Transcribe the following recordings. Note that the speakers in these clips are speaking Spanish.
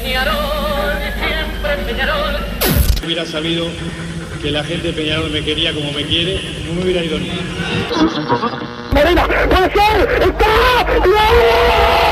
Peñarol, siempre Peñarol. Hubiera sabido que la gente de Peñarol me quería como me quiere, no me hubiera ido ni. Marina, puede ser, está, No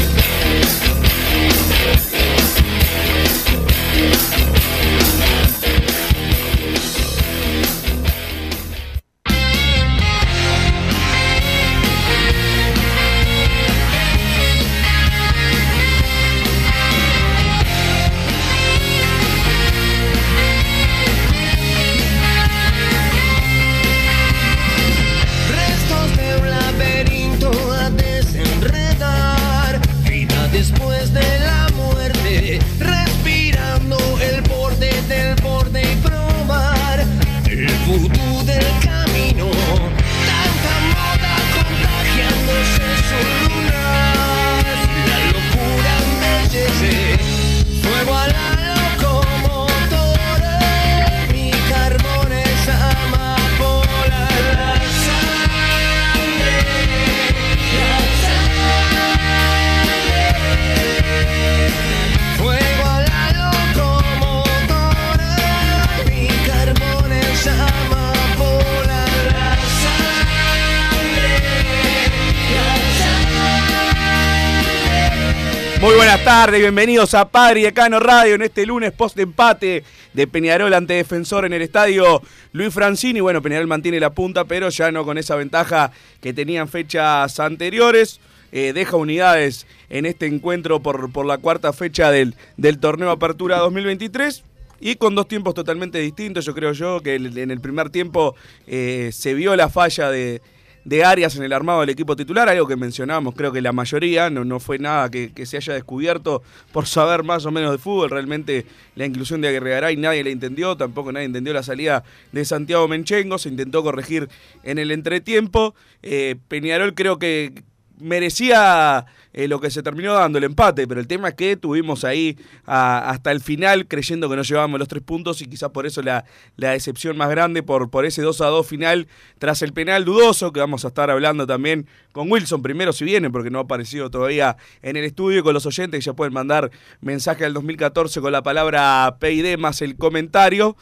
Tardes, bienvenidos a Padre y Decano Radio en este lunes post empate de Peñarol ante Defensor en el estadio Luis Francini. Bueno, Peñarol mantiene la punta, pero ya no con esa ventaja que tenían fechas anteriores. Eh, deja unidades en este encuentro por, por la cuarta fecha del, del torneo Apertura 2023. Y con dos tiempos totalmente distintos, yo creo yo que en el primer tiempo eh, se vio la falla de, de Arias en el armado del equipo titular, algo que mencionábamos, creo que la mayoría, no, no fue nada que, que se haya descubierto por saber más o menos de fútbol, realmente la inclusión de Aguirre Garay nadie la entendió, tampoco nadie entendió la salida de Santiago Menchengo, se intentó corregir en el entretiempo, Eh, Peñarol creo que merecía eh, lo que se terminó dando el empate, pero el tema es que tuvimos ahí hasta el final creyendo que no llevábamos los tres puntos y quizás por eso la, la decepción más grande por, por ese 2 a 2 final tras el penal dudoso que vamos a estar hablando también con Wilson primero si viene porque no ha aparecido todavía en el estudio con los oyentes que ya pueden mandar mensaje al 2014 con la palabra PID más el comentario.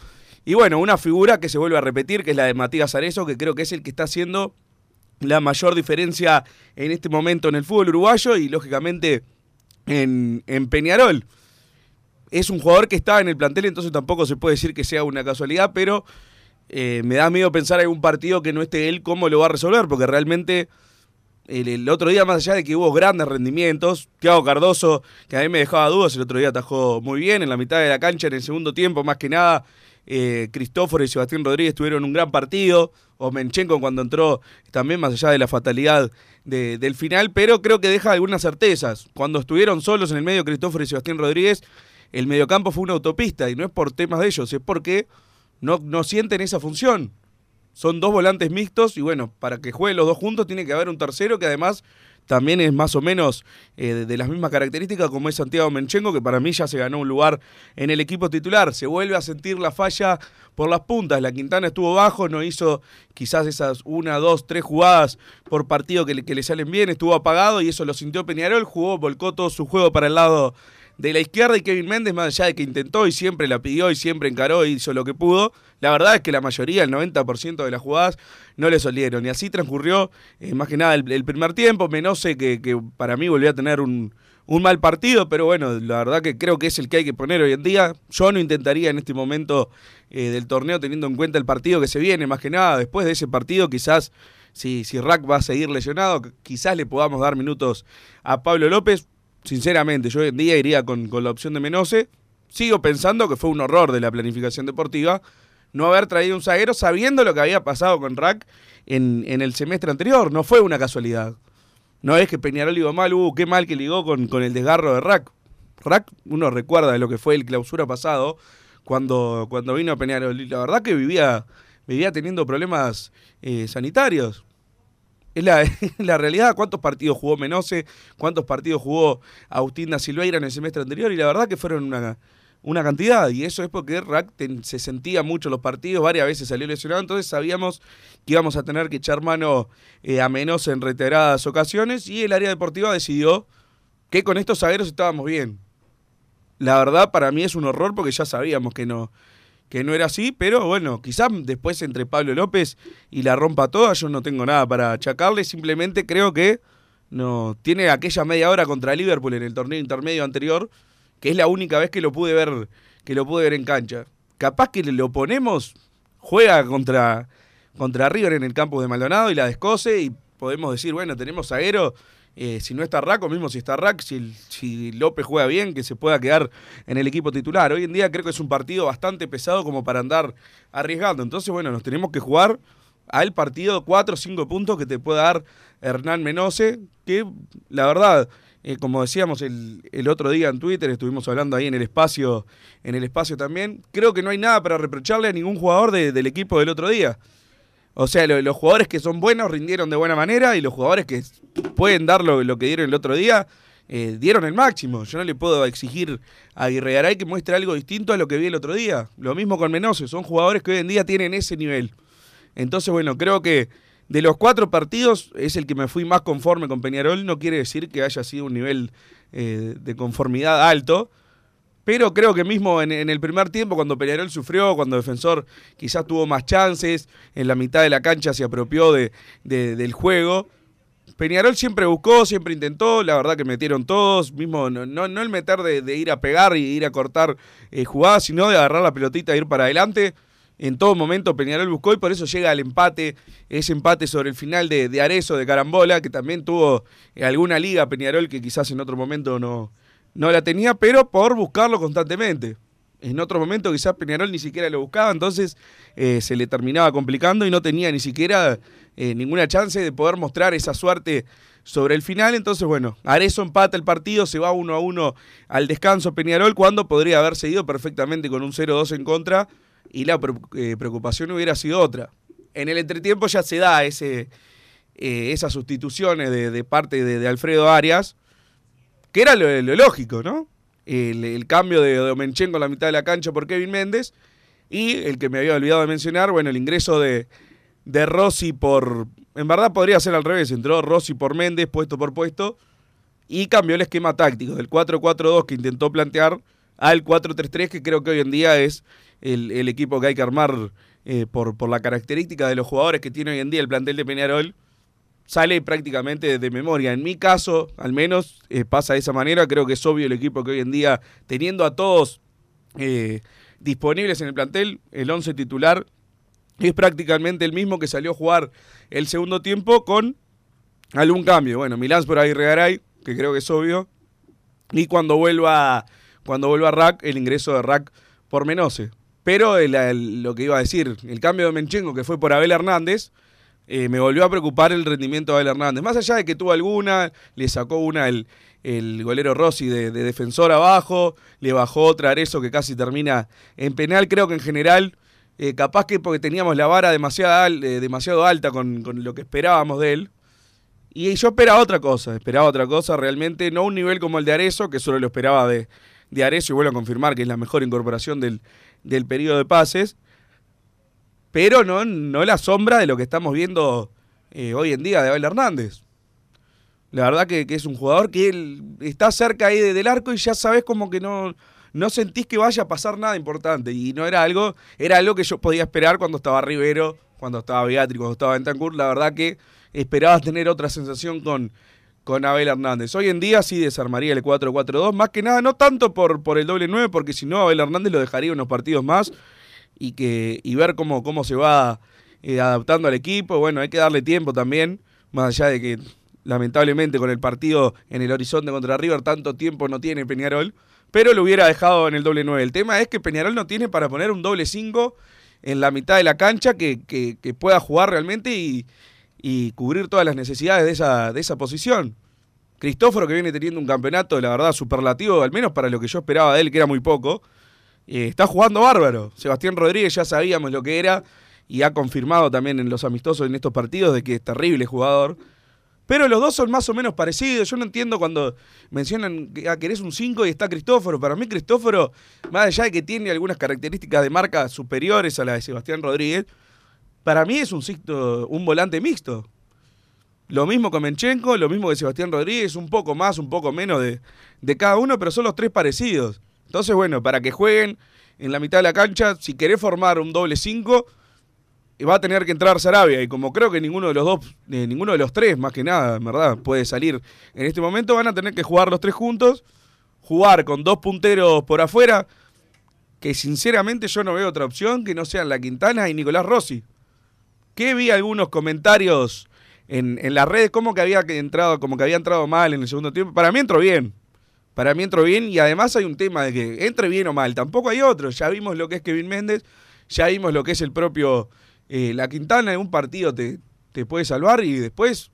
Y bueno, una figura que se vuelve a repetir, que es la de Matías Arezo, que creo que es el que está haciendo la mayor diferencia en este momento en el fútbol uruguayo y lógicamente en, en Peñarol. Es un jugador que estaba en el plantel, entonces tampoco se puede decir que sea una casualidad, pero eh, me da miedo pensar en un partido que no esté él, cómo lo va a resolver, porque realmente el, el otro día, más allá de que hubo grandes rendimientos, Thiago Cardoso, que a mí me dejaba dudas, el otro día atajó muy bien en la mitad de la cancha, en el segundo tiempo, más que nada, eh, Cristóforo y Sebastián Rodríguez tuvieron un gran partido, o Menchenko cuando entró, también más allá de la fatalidad de- del final, pero creo que deja algunas certezas. Cuando estuvieron solos en el medio Cristóforo y Sebastián Rodríguez, el mediocampo fue una autopista, y no es por temas de ellos, es porque no, no sienten esa función. Son dos volantes mixtos y bueno, para que jueguen los dos juntos tiene que haber un tercero que además también es más o menos eh, de, las mismas características como es Santiago Menchengo, que para mí ya se ganó un lugar en el equipo titular. Se vuelve a sentir la falla por las puntas. La Quintana estuvo bajo, no hizo quizás esas una, dos, tres jugadas por partido que le, que le salen bien, estuvo apagado y eso lo sintió Peñarol, jugó, volcó todo su juego para el lado de la izquierda y Kevin Méndez, más allá de que intentó y siempre la pidió y siempre encaró y hizo lo que pudo, la verdad es que la mayoría, el 90% de las jugadas, no le solieron. Y así transcurrió eh, más que nada el, primer tiempo. Menose, que, que para mí volvió a tener un, un mal partido, pero bueno, la verdad que creo que es el que hay que poner hoy en día. Yo no intentaría en este momento eh, del torneo, teniendo en cuenta el partido que se viene, más que nada, después de ese partido, quizás si, si Rack va a seguir lesionado, quizás le podamos dar minutos a Pablo López. Sinceramente, yo hoy en día iría con, con la opción de Menose. Sigo pensando que fue un horror de la planificación deportiva, no haber traído un zaguero sabiendo lo que había pasado con Rack en, en el semestre anterior. No fue una casualidad. No es que Peñarol ligó mal, uh, qué mal que ligó con, con el desgarro de Rack. Rack, uno recuerda de lo que fue el clausura pasado, cuando, cuando vino a Peñarol. La verdad que vivía, vivía teniendo problemas eh, sanitarios. Es la, la realidad. ¿Cuántos partidos jugó Menose? ¿Cuántos partidos jugó Agustín da Silveira en el semestre anterior? Y la verdad que fueron una, una cantidad. Y eso es porque Rack se sentía mucho los partidos, varias veces salió lesionado. Entonces sabíamos que íbamos a tener que echar mano eh, a Menose en reiteradas ocasiones. Y el área deportiva decidió que con estos zagueros estábamos bien. La verdad, para mí es un horror porque ya sabíamos que no, que no era así, pero bueno, quizás después entre Pablo López y la rompa toda, yo no tengo nada para achacarle, simplemente creo que no tiene aquella media hora contra Liverpool en el torneo intermedio anterior, que es la única vez que lo pude ver, que lo pude ver en cancha. Capaz que lo ponemos, juega contra, contra River en el campo de Maldonado y la descose y podemos decir, bueno, tenemos zaguero, eh, si no está Rack, o mismo si está Rack, si, si López juega bien, que se pueda quedar en el equipo titular. Hoy en día creo que es un partido bastante pesado como para andar arriesgando. Entonces, bueno, nos tenemos que jugar al partido 4 o 5 puntos que te pueda dar Hernán Menose, que la verdad, eh, como decíamos el, el otro día en Twitter, estuvimos hablando ahí en el espacio, en el espacio también, creo que no hay nada para reprocharle a ningún jugador de- del equipo del otro día. O sea, lo- los jugadores que son buenos rindieron de buena manera y los jugadores que pueden dar lo, que dieron el otro día, eh, dieron el máximo. Yo no le puedo exigir a Aguirre Garay que muestre algo distinto a lo que vi el otro día. Lo mismo con Menose, son jugadores que hoy en día tienen ese nivel. Entonces, bueno, creo que de los cuatro partidos es el que me fui más conforme con Peñarol. No quiere decir que haya sido un nivel eh, de conformidad alto. Pero creo que mismo en, el primer tiempo, cuando Peñarol sufrió, cuando Defensor quizás tuvo más chances, en la mitad de la cancha se apropió de- del juego. Peñarol siempre buscó, siempre intentó, la verdad que metieron todos, mismo no, no, no el meter de, de ir a pegar y ir a cortar eh, jugadas, sino de agarrar la pelotita e ir para adelante. En todo momento Peñarol buscó y por eso llega al empate, ese empate sobre el final de, de Arezo, de Carambola, que también tuvo eh, alguna liga Peñarol que quizás en otro momento no, no la tenía, pero por buscarlo constantemente. En otro momento quizás Peñarol ni siquiera lo buscaba, entonces eh, se le terminaba complicando y no tenía ni siquiera eh, ninguna chance de poder mostrar esa suerte sobre el final. Entonces, bueno, Arezo empata el partido, se va uno a uno al descanso Peñarol, cuando podría haber seguido perfectamente con un 0-2 en contra y la eh, preocupación hubiera sido otra. En el entretiempo ya se da ese, eh, esas sustituciones de, parte de Alfredo Arias, que era lo, lógico, ¿no? El, el cambio de Domenchenko en la mitad de la cancha por Kevin Méndez y el que me había olvidado de mencionar, bueno, el ingreso de, de Rossi por... En verdad podría ser al revés, entró Rossi por Méndez, puesto por puesto, y cambió el esquema táctico del 4-4-2 que intentó plantear al 4-3-3, que creo que hoy en día es el, el equipo que hay que armar eh, por, por la característica de los jugadores que tiene hoy en día el plantel de Peñarol, sale prácticamente de memoria. En mi caso, al menos, eh, pasa de esa manera. Creo que es obvio el equipo que hoy en día, teniendo a todos eh, disponibles en el plantel, el 11 titular es prácticamente el mismo que salió a jugar el segundo tiempo con algún cambio. Bueno, Milán por ahí Regaray, que creo que es obvio. Y cuando vuelva, cuando vuelva Rack, el ingreso de Rack por Menose. Pero lo que iba a decir, el cambio de Menchenko, que fue por Abel Hernández, eh, me volvió a preocupar el rendimiento de Abel Hernández. Más allá de que tuvo alguna, le sacó una el, el golero Rossi de, de defensor abajo, le bajó otra Arezo que casi termina en penal. Creo que en general, eh, capaz que porque teníamos la vara demasiado, eh, demasiado alta con, con lo que esperábamos de él. Y yo esperaba otra cosa, esperaba otra cosa, realmente no un nivel como el de Arezo, que solo lo esperaba de, de Arezo y vuelvo a confirmar que es la mejor incorporación del, del periodo de pases, pero no, no la sombra de lo que estamos viendo eh, hoy en día de Abel Hernández. La verdad que, que es un jugador que él está cerca ahí de- del arco y ya sabes como que no, no sentís que vaya a pasar nada importante. Y no era algo, era algo que yo podía esperar cuando estaba Rivero, cuando estaba Beatriz, cuando estaba Bentancur. La verdad que esperabas tener otra sensación con, con Abel Hernández. Hoy en día sí desarmaría el 4-4-2, más que nada, no tanto por, por el doble 9, porque si no, Abel Hernández lo dejaría unos partidos más y, que, y ver cómo, cómo se va eh, adaptando al equipo. Bueno, hay que darle tiempo también, más allá de que lamentablemente con el partido en el horizonte contra River tanto tiempo no tiene Peñarol, pero lo hubiera dejado en el doble 9. El tema es que Peñarol no tiene para poner un doble 5 en la mitad de la cancha que, que- pueda jugar realmente y, y cubrir todas las necesidades de esa, de esa posición. Cristóforo que viene teniendo un campeonato, la verdad, superlativo, al menos para lo que yo esperaba de él, que era muy poco, está jugando bárbaro. Sebastián Rodríguez ya sabíamos lo que era y ha confirmado también en los amistosos en estos partidos de que es terrible jugador. Pero los dos son más o menos parecidos. Yo no entiendo cuando mencionan que ah, querés un 5 y está Cristóforo. Para mí Cristóforo, más allá de que tiene algunas características de marca superiores a la de Sebastián Rodríguez, para mí es un, un volante mixto. Lo mismo con Menchenko, lo mismo que Sebastián Rodríguez, un poco más, un poco menos de, de cada uno, pero son los tres parecidos. Entonces, bueno, para que jueguen en la mitad de la cancha, si querés formar un doble 5, va a tener que entrar Sarabia. Y como creo que ninguno de los dos, eh, ninguno de los tres, más que nada, en verdad, puede salir en este momento, van a tener que jugar los tres juntos, jugar con dos punteros por afuera, que sinceramente yo no veo otra opción que no sean la Quintana y Nicolás Rossi. Que vi algunos comentarios en, en las redes como que había entrado, como que había entrado mal en el segundo tiempo. Para mí entró bien. Para mí entró bien y además hay un tema de que entre bien o mal. Tampoco hay otro. Ya vimos lo que es Kevin Méndez, ya vimos lo que es el propio eh, La Quintana. En un partido te, te puede salvar y después,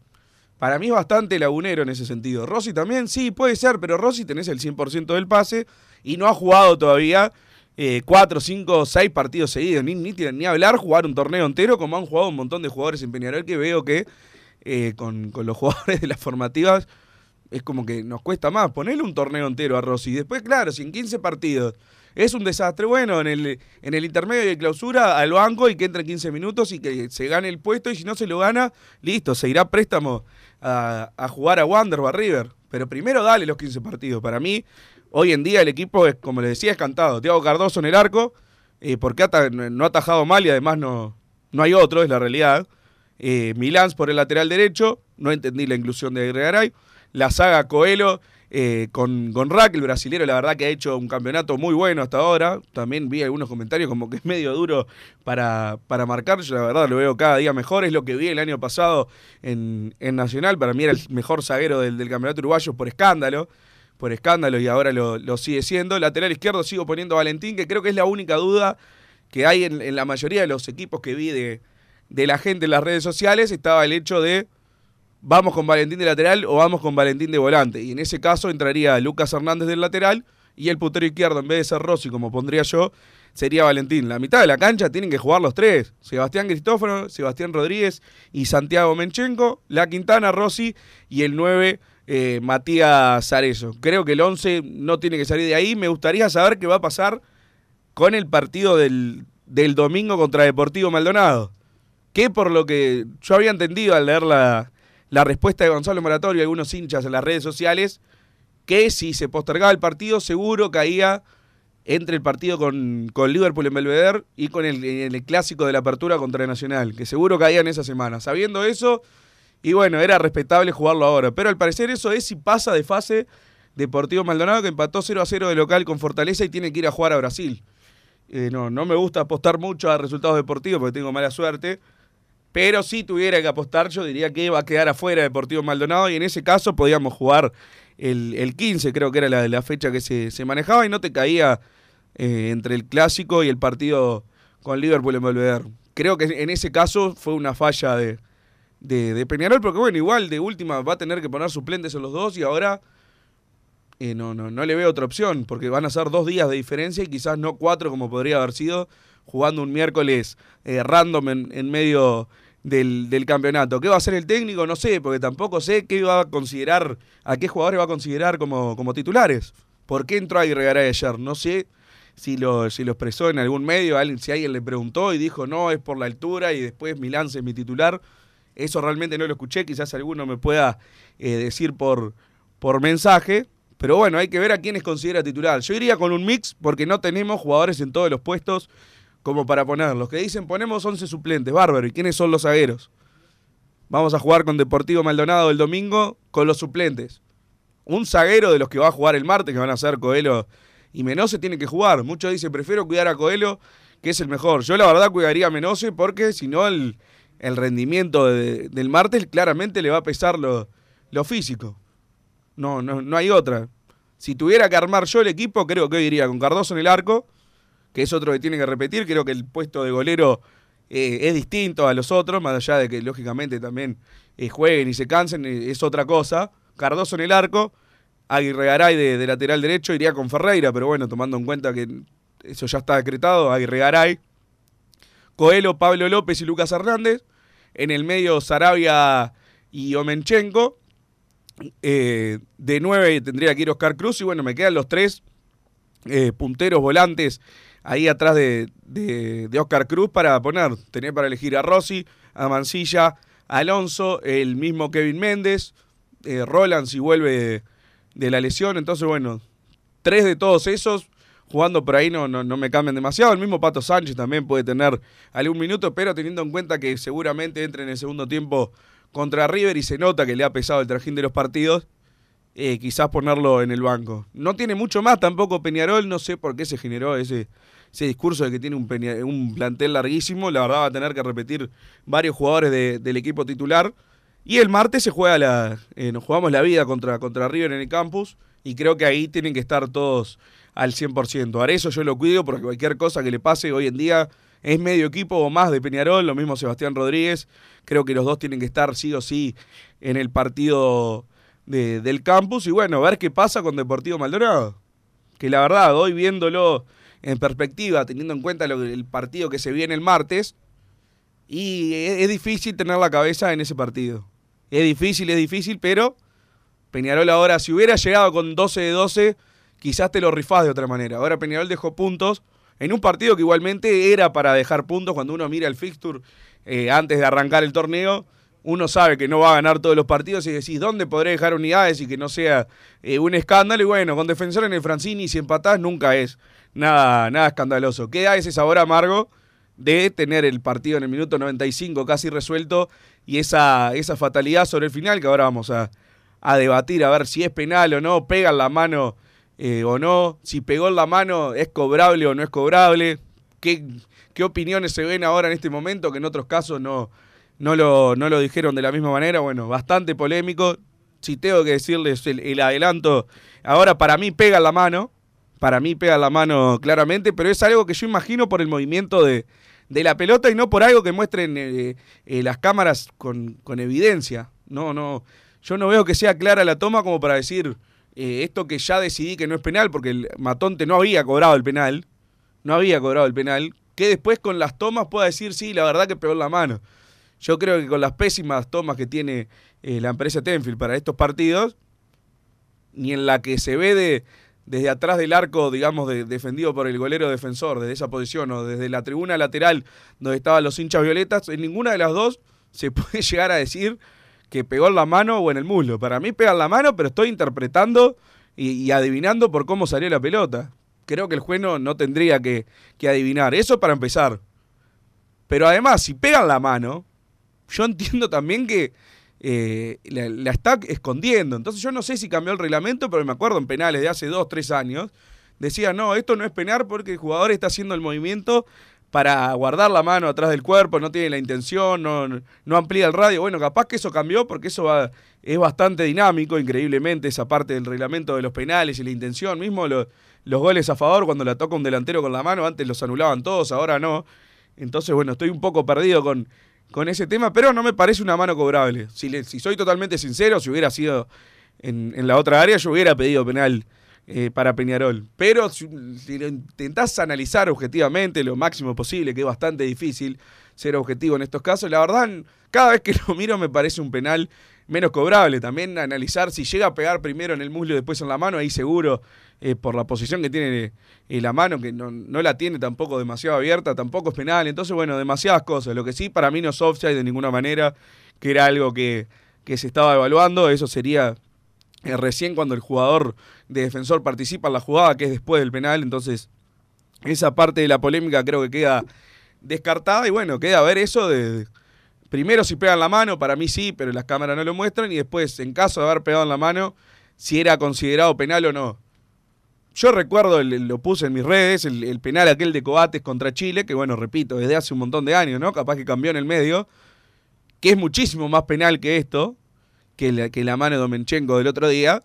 para mí es bastante lagunero en ese sentido. Rossi también, sí, puede ser, pero Rossi tenés el 100% del pase y no ha jugado todavía eh, cuatro, cinco, seis partidos seguidos. Ni, ni, ni hablar jugar un torneo entero como han jugado un montón de jugadores en Peñarol que veo que eh, con, con los jugadores de las formativas es como que nos cuesta más ponerle un torneo entero a Rossi. Después, claro, si en 15 partidos es un desastre, bueno, en el, en el intermedio de clausura al banco y que entre 15 minutos y que se gane el puesto y si no se lo gana, listo, se irá préstamo a, a jugar a Wander o a River. Pero primero dale los 15 partidos. Para mí, hoy en día el equipo, es, como les decía, es cantado. Tiago Cardoso en el arco, eh, porque no ha atajado mal y además no, no hay otro, es la realidad. Eh, Milans por el lateral derecho, no entendí la inclusión de Gregaray. La saga Coelho eh, con, con Rack, el brasilero, la verdad que ha hecho un campeonato muy bueno hasta ahora. También vi algunos comentarios como que es medio duro para, para marcar. Yo la verdad lo veo cada día mejor. Es lo que vi el año pasado en, en Nacional. Para mí era el mejor zaguero del, del campeonato uruguayo por escándalo. Por escándalo y ahora lo, sigue siendo. Lateral izquierdo sigo poniendo a Valentín, que creo que es la única duda que hay en, en la mayoría de los equipos que vi de, de la gente en las redes sociales. Estaba el hecho de vamos con Valentín de lateral o vamos con Valentín de volante. Y en ese caso entraría Lucas Hernández del lateral y el putero izquierdo, en vez de ser Rossi, como pondría yo, sería Valentín. La mitad de la cancha tienen que jugar los tres. Sebastián Cristóforo, Sebastián Rodríguez y Santiago Menchenko, La Quintana, Rossi y el 9, eh, Matías Zarezo. Creo que el 11 no tiene que salir de ahí. Me gustaría saber qué va a pasar con el partido del, del domingo contra Deportivo Maldonado. Que por lo que yo había entendido al leer la, la respuesta de Gonzalo Moratorio y algunos hinchas en las redes sociales, que si se postergaba el partido, seguro caía entre el partido con, con Liverpool en Belvedere y con el, el clásico de la apertura contra Nacional, que seguro caía en esa semana. Sabiendo eso, y bueno, era respetable jugarlo ahora. Pero al parecer eso es si pasa de fase Deportivo Maldonado, que empató 0 a 0 de local con Fortaleza y tiene que ir a jugar a Brasil. Eh, no, no me gusta apostar mucho a resultados deportivos porque tengo mala suerte. Pero si tuviera que apostar, yo diría que va a quedar afuera Deportivo Maldonado y en ese caso podíamos jugar el, el 15, creo que era la, la fecha que se, se manejaba y no te caía eh, entre el clásico y el partido con Liverpool en Belvedere. Creo que en ese caso fue una falla de, de, de Peñarol, porque bueno, igual de última va a tener que poner suplentes en los dos y ahora eh, no, no, no le veo otra opción, porque van a ser dos días de diferencia y quizás no cuatro como podría haber sido jugando un miércoles eh, random en medio del, del, campeonato. ¿Qué va a hacer el técnico? No sé, porque tampoco sé qué va a considerar, a qué jugadores va a considerar como, como titulares. ¿Por qué entró Aguirre Garay ayer? No sé si lo, si lo expresó en algún medio, si alguien le preguntó y dijo no, es por la altura y después Milán es mi titular. Eso realmente no lo escuché, quizás alguno me pueda eh, decir por, por mensaje. Pero bueno, hay que ver a quiénes considera titular. Yo iría con un mix porque no tenemos jugadores en todos los puestos como para poner. Los que dicen ponemos 11 suplentes, bárbaro. ¿Y quiénes son los zagueros? Vamos a jugar con Deportivo Maldonado el domingo con los suplentes. Un zaguero de los que va a jugar el martes, que van a ser Coelho y Menose, tiene que jugar. Muchos dicen, prefiero cuidar a Coelho, que es el mejor. Yo la verdad cuidaría a Menose porque si no el, el rendimiento de, del martes claramente le va a pesar lo, lo físico. No, no, no hay otra. Si tuviera que armar yo el equipo, creo que hoy iría con Cardoso en el arco, que es otro que tiene que repetir. Creo que el puesto de golero eh, es distinto a los otros, más allá de que lógicamente también eh, jueguen y se cansen, eh, es otra cosa. Cardoso en el arco, Aguirre Garay de, de lateral derecho, iría con Ferreira, pero bueno, tomando en cuenta que eso ya está decretado, Aguirre Garay. Coelho, Pablo López y Lucas Hernández. En el medio, Sarabia y Omenchenko. De 9 tendría que ir Oscar Cruz. Y bueno, me quedan los tres punteros volantes ahí atrás de, de, de, Oscar Cruz para poner. Tener para elegir a Rossi, a Mancilla, a Alonso, el mismo Kevin Méndez, eh, Roland si vuelve de, la lesión. Entonces, bueno, tres de todos esos jugando por ahí no, no, no, me cambian demasiado. El mismo Pato Sánchez también puede tener algún minuto, pero teniendo en cuenta que seguramente entre en el segundo tiempo contra River y se nota que le ha pesado el trajín de los partidos, eh, quizás ponerlo en el banco. No tiene mucho más tampoco Peñarol, no sé por qué se generó ese, ese discurso de que tiene un, un, plantel larguísimo, la verdad va a tener que repetir varios jugadores de, del equipo titular. Y el martes se juega la, eh, nos jugamos la vida contra, contra River en el campus y creo que ahí tienen que estar todos al 100%. Ahora eso yo lo cuido porque cualquier cosa que le pase hoy en día es medio equipo o más de Peñarol, lo mismo Sebastián Rodríguez. Creo que los dos tienen que estar sí o sí en el partido de, del campus. Y bueno, ver qué pasa con Deportivo Maldonado. Que la verdad, hoy viéndolo en perspectiva, teniendo en cuenta el partido que se viene el martes, y es, es difícil tener la cabeza en ese partido. Es difícil, es difícil, pero Peñarol ahora, si hubiera llegado con 12 de 12, quizás te lo rifás de otra manera. Ahora Peñarol dejó puntos en un partido que igualmente era para dejar puntos cuando uno mira el fixture eh, antes de arrancar el torneo. Uno sabe que no va a ganar todos los partidos y decís, ¿dónde podré dejar unidades y que no sea eh, un escándalo? Y bueno, con defensor en el Francini, si empatás, nunca es nada, nada escandaloso. Queda ese sabor amargo de tener el partido en el minuto 95 casi resuelto y esa, esa fatalidad sobre el final que ahora vamos a, a debatir a ver si es penal o no, pegan la mano eh, o no, si pegó en la mano es cobrable o no es cobrable, qué, qué opiniones se ven ahora en este momento que en otros casos no, no, lo, no lo dijeron de la misma manera, bueno, bastante polémico, si tengo que decirles el, el adelanto, ahora para mí pega la mano, para mí pega la mano claramente, pero es algo que yo imagino por el movimiento de, de la pelota y no por algo que muestren eh, eh, las cámaras con, con evidencia, no, no, yo no veo que sea clara la toma como para decir eh, esto que ya decidí que no es penal, porque el Matonte no había cobrado el penal, no había cobrado el penal, que después con las tomas pueda decir, sí, la verdad que pegó la mano. Yo creo que con las pésimas tomas que tiene eh, la empresa Tenfield para estos partidos, ni en la que se ve de, desde atrás del arco, digamos, de, defendido por el golero defensor, desde esa posición, o desde la tribuna lateral donde estaban los hinchas violetas, en ninguna de las dos se puede llegar a decir que pegó en la mano o en el muslo. Para mí pega en la mano, pero estoy interpretando y, adivinando por cómo salió la pelota. Creo que el juez no, no tendría que, que, adivinar. Eso para empezar. Pero además, si pega en la mano, yo entiendo también que eh, la, está escondiendo. Entonces yo no sé si cambió el reglamento, pero me acuerdo en penales de hace dos, tres años. Decía, no, esto no es penal porque el jugador está haciendo el movimiento para guardar la mano atrás del cuerpo, no tiene la intención, no, no amplía el radio. Bueno, capaz que eso cambió porque eso es bastante dinámico, increíblemente, esa parte del reglamento de los penales y la intención. Mismo lo, los goles a favor, cuando la toca un delantero con la mano, antes los anulaban todos, ahora no. Entonces, bueno, estoy un poco perdido con, con ese tema, pero no me parece una mano cobrable. Si, le, si soy totalmente sincero, si hubiera sido en, en la otra área, yo hubiera pedido penal eh, para Peñarol. Pero si, si, lo intentás analizar objetivamente lo máximo posible, que es bastante difícil ser objetivo en estos casos, la verdad, cada vez que lo miro me parece un penal menos cobrable. También analizar si llega a pegar primero en el muslo y después en la mano, ahí seguro, eh, por la posición que tiene eh, la mano, que no, no, la tiene tampoco demasiado abierta, tampoco es penal. Entonces, bueno, demasiadas cosas. Lo que sí, para mí no es offside de ninguna manera, que era algo que, que se estaba evaluando. Eso sería eh, recién cuando el jugador de defensor participa en la jugada, que es después del penal, entonces esa parte de la polémica creo que queda descartada y bueno, queda ver eso de... Primero si pegan la mano, para mí sí, pero las cámaras no lo muestran y después, en caso de haber pegado en la mano, si era considerado penal o no. Yo recuerdo, lo puse en mis redes, el, el, penal aquel de Coates contra Chile, que bueno, repito, desde hace un montón de años, ¿no? Capaz que cambió en el medio, que es muchísimo más penal que esto, que la, que la mano de Domenchenko del otro día.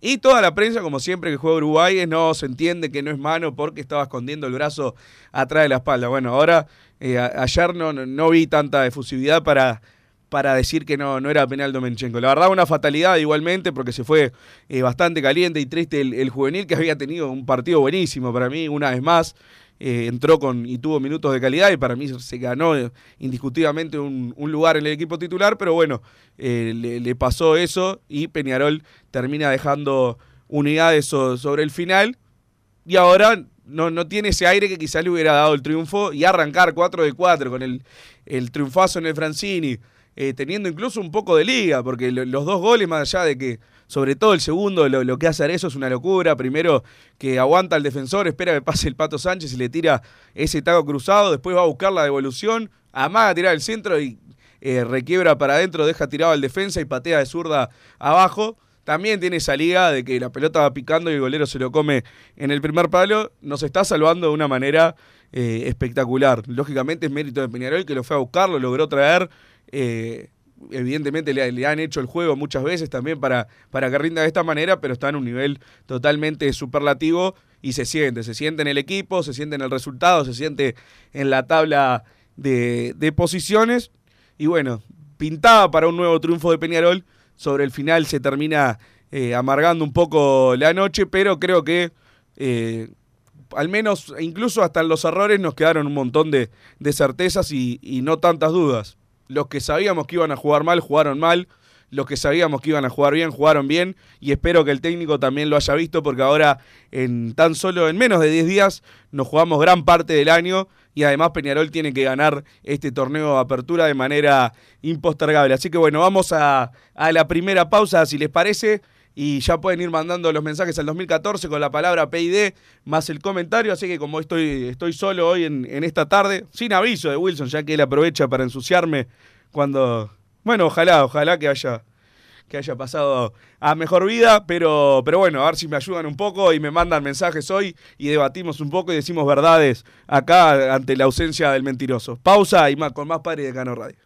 Y toda la prensa, como siempre que juega Uruguay, es, no se entiende que no es mano porque estaba escondiendo el brazo atrás de la espalda. Bueno, ahora, eh, ayer no, no, vi tanta efusividad para, para decir que no, no era penal Domenchenko. La verdad, una fatalidad igualmente, porque se fue eh, bastante caliente y triste el juvenil, que había tenido un partido buenísimo para mí, una vez más. Eh, entró con y tuvo minutos de calidad y para mí se ganó eh, indiscutiblemente un, un lugar en el equipo titular, pero bueno, eh, le, pasó eso y Peñarol termina dejando unidades so- sobre el final. Y ahora no, no tiene ese aire que quizás le hubiera dado el triunfo y arrancar 4 de 4 con el, el triunfazo en el Francini, eh, teniendo incluso un poco de liga, porque lo- los dos goles, más allá de que, sobre todo el segundo, lo, lo que hace eso es una locura. Primero que aguanta al defensor, espera que pase el Pato Sánchez y le tira ese taco cruzado, después va a buscar la devolución, amaga a tirar el centro y eh, requiebra para adentro, deja tirado al defensa y patea de zurda abajo. También tiene esa liga de que la pelota va picando y el golero se lo come en el primer palo. Nos está salvando de una manera eh, espectacular. Lógicamente es mérito de Peñarol que lo fue a buscar, lo logró traer. eh, evidentemente le, han hecho el juego muchas veces también para, para que rinda de esta manera, pero está en un nivel totalmente superlativo y se siente, se siente en el equipo, se siente en el resultado, se siente en la tabla de, posiciones. Y bueno, pintaba para un nuevo triunfo de Peñarol. Sobre el final se termina eh, amargando un poco la noche, pero creo que al menos, incluso hasta en los errores, nos quedaron un montón de, certezas y, y no tantas dudas. Los que sabíamos que iban a jugar mal, jugaron mal. Los que sabíamos que iban a jugar bien, jugaron bien. Y espero que el técnico también lo haya visto, porque ahora, en tan solo, en menos de 10 días, nos jugamos gran parte del año. Y además Peñarol tiene que ganar este torneo de apertura de manera impostergable. Así que bueno, vamos a, a la primera pausa, si les parece. Y ya pueden ir mandando los mensajes al 2014 con la palabra PID más el comentario. Así que como estoy, estoy solo hoy en, en esta tarde, sin aviso de Wilson, ya que él aprovecha para ensuciarme cuando... Bueno, ojalá, ojalá que haya, que haya pasado a mejor vida, pero, pero bueno, a ver si me ayudan un poco y me mandan mensajes hoy y debatimos un poco y decimos verdades acá ante la ausencia del mentiroso. Pausa y más, con más Padre de Cano Radio.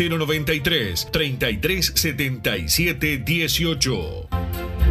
093 3377 18.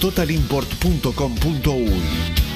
www.totalimport.com.uy.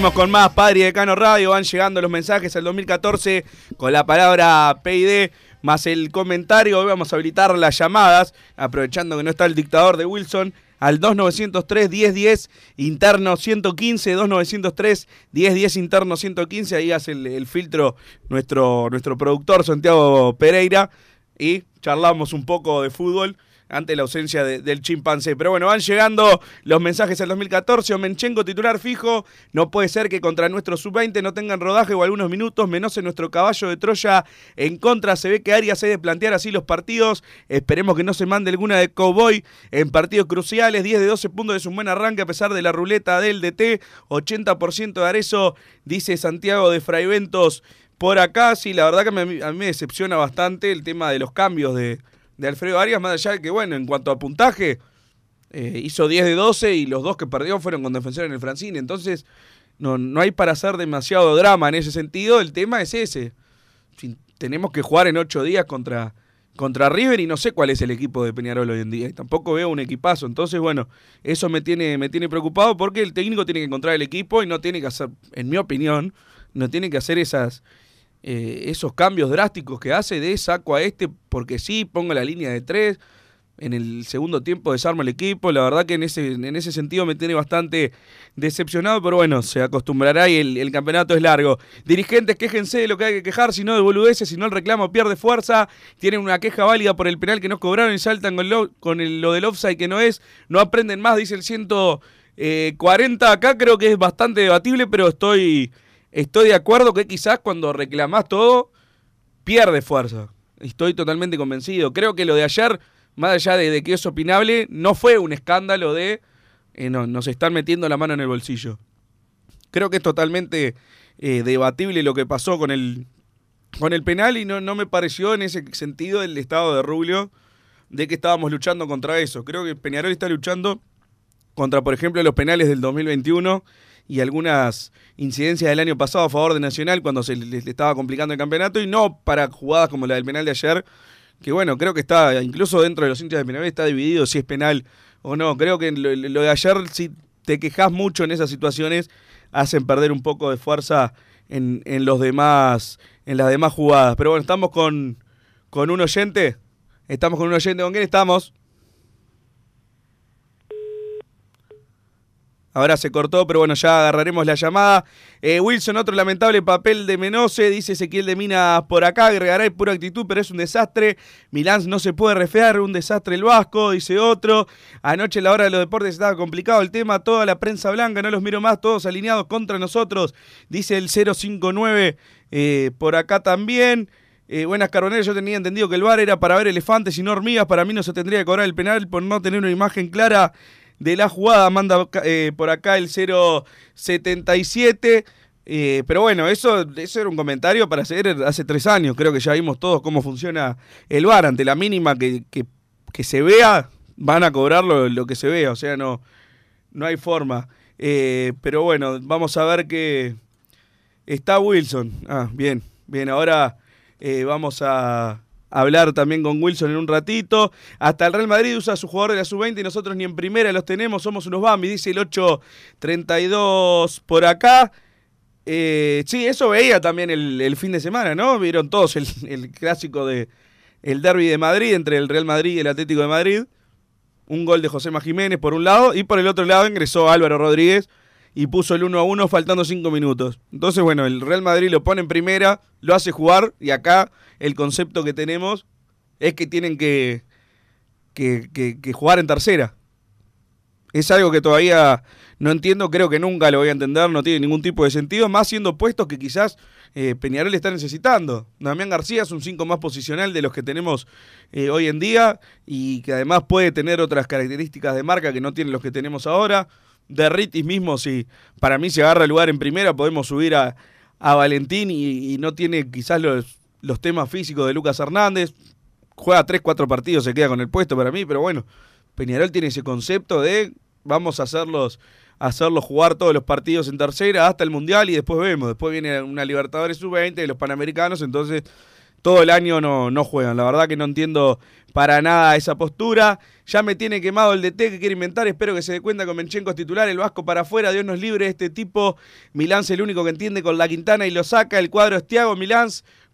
Seguimos con más Padre y Decano Radio. Van llegando los mensajes al 2014 con la palabra PID más el comentario. Hoy vamos a habilitar las llamadas, aprovechando que no está el dictador de Wilson. Al 2903-1010, interno 115, 2903-1010, interno 115. Ahí hace el, el filtro nuestro, nuestro productor Santiago Pereira. Y charlamos un poco de fútbol ante la ausencia de- del chimpancé. Pero bueno, van llegando los mensajes al 2014. Omenchenko titular fijo. No puede ser que contra nuestro sub-20 no tengan rodaje o algunos minutos, menos en nuestro caballo de Troya. En contra se ve que Arias hay de plantear así los partidos. Esperemos que no se mande alguna de Cowboy en partidos cruciales. 10 de 12 puntos es un buen arranque a pesar de la ruleta del DT. 80% de Arezo, dice Santiago de Fraiventos. Por acá, sí, la verdad que a mí me decepciona bastante el tema de los cambios de, de Alfredo Arias, más allá de que, bueno, en cuanto a puntaje, eh, hizo 10 de 12 y los dos que perdió fueron con defensor en el Francine. Entonces, no, no hay para hacer demasiado drama en ese sentido. El tema es ese. Tenemos que jugar en 8 días contra, contra River y no sé cuál es el equipo de Peñarol hoy en día. Y tampoco veo un equipazo. Entonces, bueno, eso me tiene, me tiene preocupado porque el técnico tiene que encontrar el equipo y no tiene que hacer, en mi opinión, no tiene que hacer esas, eh, esos cambios drásticos que hace de saco a este porque sí, pongo la línea de tres. En el segundo tiempo desarma el equipo. La verdad que en ese, en ese sentido me tiene bastante decepcionado, pero bueno, se acostumbrará y el, campeonato es largo. Dirigentes, quéjense de lo que hay que quejar, si no de boludeces, si no el reclamo pierde fuerza. Tienen una queja válida por el penal que no cobraron y saltan con, lo, con lo del offside que no es. No aprenden más, dice el 140. Acá creo que es bastante debatible, pero estoy, estoy de acuerdo que quizás cuando reclamás todo, pierde fuerza. Estoy totalmente convencido. Creo que lo de ayer, más allá de, que es opinable, no fue un escándalo de eh, no, nos están metiendo la mano en el bolsillo. Creo que es totalmente eh, debatible lo que pasó con el, con el penal y no, no me pareció en ese sentido el estado de Rubio de que estábamos luchando contra eso. Creo que Peñarol está luchando contra, por ejemplo, los penales del 2021 y algunas incidencias del año pasado a favor de Nacional cuando se le, estaba complicando el campeonato y no para jugadas como la del penal de ayer, que bueno, creo que está, incluso dentro de los hinchas de Peñarol está dividido si es penal o no. Creo que lo, lo de ayer, si te quejas mucho en esas situaciones, hacen perder un poco de fuerza en, en los demás, en las demás jugadas. Pero bueno, estamos con, con un oyente. Estamos con un oyente. ¿Con quién estamos? Ahora se cortó, pero bueno, ya agarraremos la llamada. Eh, Wilson, otro lamentable papel de Menose, dice Ezequiel de Minas por acá, agregará pura actitud, pero es un desastre. Milán no se puede refear, un desastre el Vasco, dice otro. Anoche la hora de los deportes estaba complicado el tema, toda la prensa blanca, no los miro más, todos alineados contra nosotros, dice el 059 eh, por acá también. Eh, buenas carboneras, yo tenía entendido que el bar era para ver elefantes y no hormigas, para mí no se tendría que cobrar el penal por no tener una imagen clara de la jugada. Manda eh, por acá el 077. Eh, pero bueno, eso, eso era un comentario para hacer hace tres años. Creo que ya vimos todos cómo funciona el VAR. Ante la mínima que, que, se vea, van a cobrar lo, que se vea. O sea, no, no hay forma. Eh, pero bueno, vamos a ver que está Wilson. Ah, bien, bien. Ahora vamos a, hablar también con Wilson en un ratito. Hasta el Real Madrid usa a su jugador de la sub-20 y nosotros ni en primera los tenemos, somos unos Bambi, dice el 832 por acá. Eh, sí, eso veía también el, fin de semana, ¿no? Vieron todos el, clásico de el derby de Madrid entre el Real Madrid y el Atlético de Madrid. Un gol de José Jiménez por un lado y por el otro lado ingresó Álvaro Rodríguez y puso el 1 a 1 faltando 5 minutos. Entonces, bueno, el Real Madrid lo pone en primera, lo hace jugar y acá el concepto que tenemos es que tienen que, que, jugar en tercera. Es algo que todavía no entiendo, creo que nunca lo voy a entender, no tiene ningún tipo de sentido, más siendo puestos que quizás eh, Peñarol está necesitando. Damián García es un 5 más posicional de los que tenemos eh, hoy en día y que además puede tener otras características de marca que no tienen los que tenemos ahora. Derritis mismo, si para mí se agarra el lugar en primera, podemos subir a, Valentín y, y, no tiene quizás los, los temas físicos de Lucas Hernández. Juega 3, 4 partidos, se queda con el puesto para mí, pero bueno, Peñarol tiene ese concepto de vamos a hacerlos, hacerlos jugar todos los partidos en tercera hasta el Mundial y después vemos. Después viene una Libertadores sub-20 de los Panamericanos, entonces todo el año no, no juegan. La verdad que no entiendo para nada esa postura. Ya me tiene quemado el DT que quiere inventar. Espero que se dé cuenta con Menchenko titular. El Vasco para afuera. Dios nos libre. Este tipo. Milán es el único que entiende con la Quintana y lo saca. El cuadro es Tiago Milán.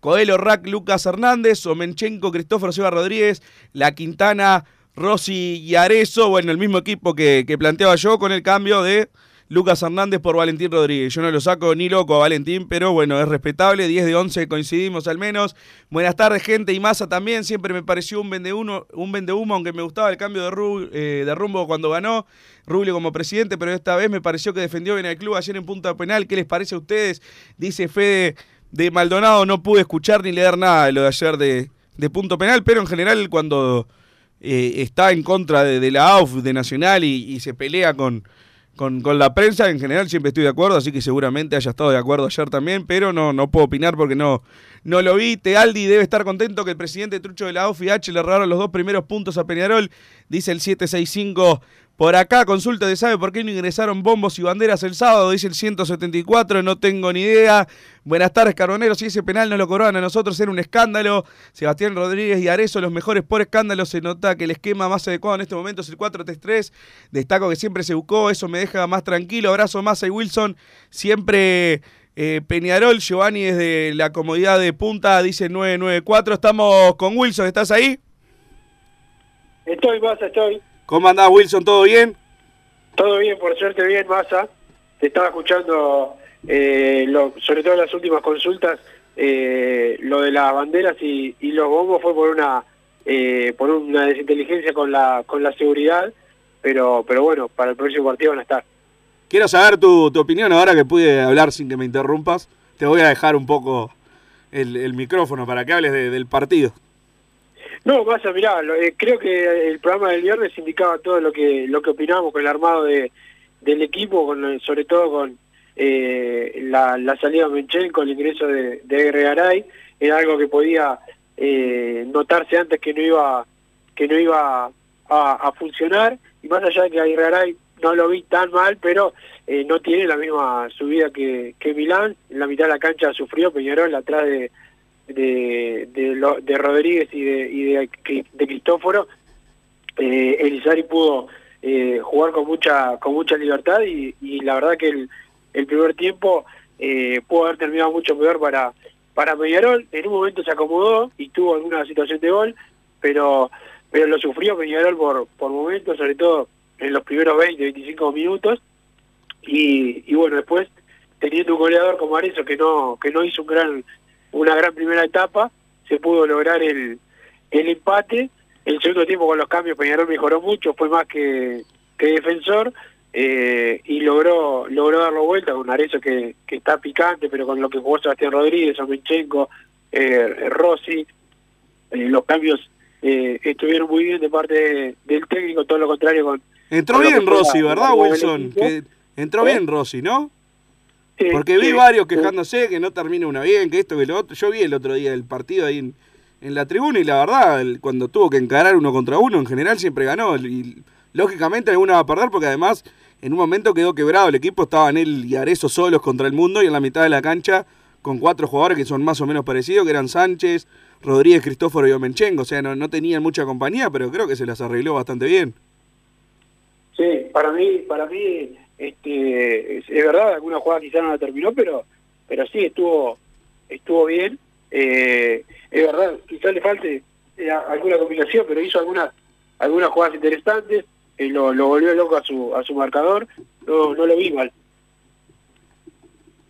Coelho, Rack, Lucas Hernández. Omenchenko, Cristóforo Silva Rodríguez. La Quintana, Rossi y Arezo. Bueno, el mismo equipo que, que planteaba yo con el cambio de Lucas Hernández por Valentín Rodríguez. Yo no lo saco ni loco a Valentín, pero bueno, es respetable. 10 de 11 coincidimos al menos. Buenas tardes, gente y masa también. Siempre me pareció un vende, uno, un vende humo, aunque me gustaba el cambio de, eh, de rumbo cuando ganó. Rubio como presidente, pero esta vez me pareció que defendió bien al club ayer en punta penal. ¿Qué les parece a ustedes? Dice Fede de Maldonado. No pude escuchar ni leer nada de lo de ayer de, de punto penal, pero en general cuando eh, está en contra de, la AUF, de Nacional y se pelea con con, con, la prensa en general siempre estoy de acuerdo, así que seguramente haya estado de acuerdo ayer también, pero no, no puedo opinar porque no, no lo vi. Tealdi debe estar contento que el presidente Trucho de la OFIH le erraron los dos primeros puntos a Peñarol, dice el 765 por acá, consulta de sabe por qué no ingresaron bombos y banderas el sábado, dice el 174, no tengo ni idea. Buenas tardes, carboneros. Si ese penal no lo cobraban a nosotros, era un escándalo. Sebastián Rodríguez y Arezo, los mejores por escándalo. Se nota que el esquema más adecuado en este momento es el 4-3-3. Destaco que siempre se buscó, eso me deja más tranquilo. Abrazo, Massa y Wilson. Siempre eh, Peñarol, Giovanni desde la comodidad de punta, dice 994. Estamos con Wilson, ¿estás ahí? Estoy, Massa, estoy. ¿Cómo andás, Wilson? ¿Todo bien? Todo bien, por suerte bien, Massa. Te estaba escuchando, eh, sobre todo en las últimas consultas, eh, lo de las banderas y, los bombos fue por una eh, por una desinteligencia con la con la seguridad, pero pero bueno, para el próximo partido van a estar. Quiero saber tu, tu opinión ahora que pude hablar sin que me interrumpas. Te voy a dejar un poco el, micrófono para que hables del partido. No, pasa, mirá, eh, creo que el programa del viernes indicaba todo lo que lo que opinamos con el armado de, del equipo, con sobre todo con eh, la, salida de Menchel, con el ingreso de, de Garay, era algo que podía eh, notarse antes que no iba que no iba a, funcionar, y más allá de que Garay no lo vi tan mal, pero no tiene la misma subida que, que Milán, en la mitad de la cancha sufrió Peñarol atrás de de, de, de Rodríguez y de, y de, de Cristóforo, eh, Elizari pudo eh, jugar con mucha con mucha libertad y, la verdad que el, el primer tiempo eh, pudo haber terminado mucho peor para para Peñarol. En un momento se acomodó y tuvo alguna situación de gol, pero pero lo sufrió Peñarol por, por momentos, sobre todo en los primeros 20, 25 minutos. y, y bueno, después teniendo un goleador como Arezo que no que no hizo un gran una gran primera etapa, se pudo lograr el, el empate. El segundo tiempo con los cambios Peñarol mejoró mucho, fue más que, que defensor eh, y logró logró darlo vuelta con Arezo que, que está picante, pero con lo que jugó Sebastián Rodríguez, Omenchenko, eh, Rossi, eh, los cambios eh, estuvieron muy bien de parte del técnico, todo lo contrario con... Entró con bien Rossi, ¿verdad, Wilson? Que entró bien Rossi, ¿no? Sí, Porque vi sí, varios sí. quejándose que no termina una bien, que esto, que lo otro. Yo vi el otro día el partido ahí en, en la tribuna y la verdad, el- cuando tuvo que encarar uno contra uno, en general siempre ganó. Y lógicamente alguna va a perder porque además en un momento quedó quebrado. El equipo estaban él y Arezo solos contra el mundo y en la mitad de la cancha con cuatro jugadores que son más o menos parecidos, que eran Sánchez, Rodríguez, Cristóforo y Omenchenko. O sea, no, no tenían mucha compañía, pero creo que se las arregló bastante bien. Sí, para mí, para mí, este, es, es verdad, alguna jugada quizá no la terminó, pero, pero sí estuvo, estuvo bien. Eh, es verdad, quizás le falte eh, alguna combinación, pero hizo algunas, algunas jugadas interesantes. eh, lo, lo volvió loco a su, a su marcador. No, no lo vi mal.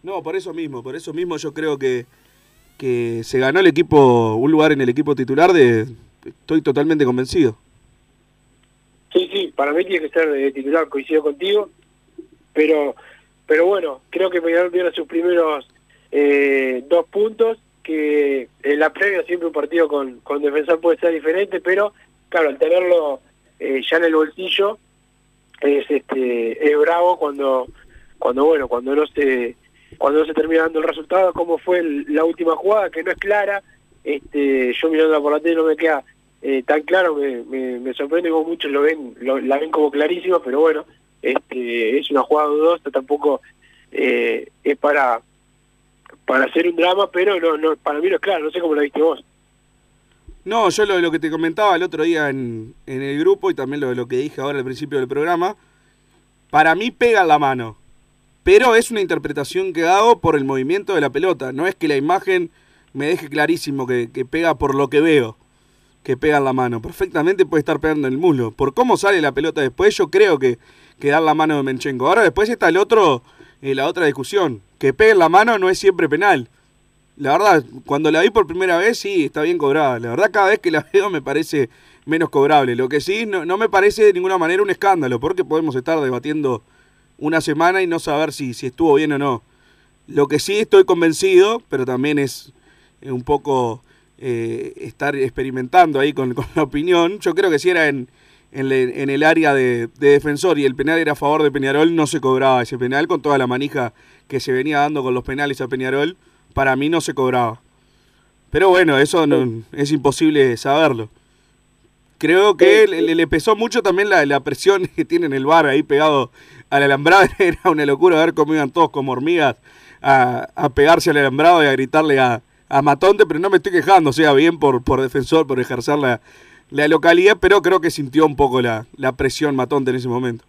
No, por eso mismo, por eso mismo yo creo que, que se ganó el equipo, un lugar en el equipo titular de. Estoy totalmente convencido. Sí, sí, para mí tiene que ser de titular, coincido contigo, pero pero bueno, creo que Peñarol tiene sus primeros eh, dos puntos, que en la previa siempre un partido con, con defensor puede ser diferente, pero claro, al tenerlo eh, ya en el bolsillo es este es bravo cuando cuando bueno, cuando no se cuando no se termina dando el resultado, como fue la última jugada, que no es clara, este yo mirando por la tele no me queda eh, tan claro, me, me, me sorprende como muchos lo ven, lo- la ven como clarísima, pero bueno, este es una jugada dudosa, tampoco eh, es para para hacer un drama, pero no, no para mí no es claro, no sé cómo lo viste vos. No, yo lo, lo que te comentaba el otro día en, en el grupo y también lo, lo que dije ahora al principio del programa, para mí pega la mano, pero es una interpretación que hago por el movimiento de la pelota, no es que la imagen me deje clarísimo que, que pega por lo que veo, que pega la mano, perfectamente puede estar pegando en el muslo, por cómo sale la pelota después yo creo que, que da en la mano de Menchenko, ahora después está el otro, eh, la otra discusión, que pegue en la mano no es siempre penal, la verdad, cuando la vi por primera vez, sí, está bien cobrada. La verdad, cada vez que la veo me parece menos cobrable. Lo que sí, no, no me parece de ninguna manera un escándalo, porque podemos estar debatiendo una semana y no saber si, si estuvo bien o no. Lo que sí estoy convencido, pero también es eh, un poco eh, estar experimentando ahí con, con la opinión. Yo creo que si era en, en, le- en el área de, de defensor y el penal era a favor de Peñarol, no se cobraba ese penal con toda la manija que se venía dando con los penales a Peñarol. Para mí no se cobraba. Pero bueno, eso no, es imposible saberlo. Creo que le, le pesó mucho también la, la presión que tiene en el bar ahí pegado al alambrado. Era una locura ver cómo iban todos como hormigas a, a pegarse al alambrado y a gritarle a, a Matonte, pero no me estoy quejando, o sea, bien por, por defensor, por ejercer la, la localidad, pero creo que sintió un poco la, la presión Matonte en ese momento.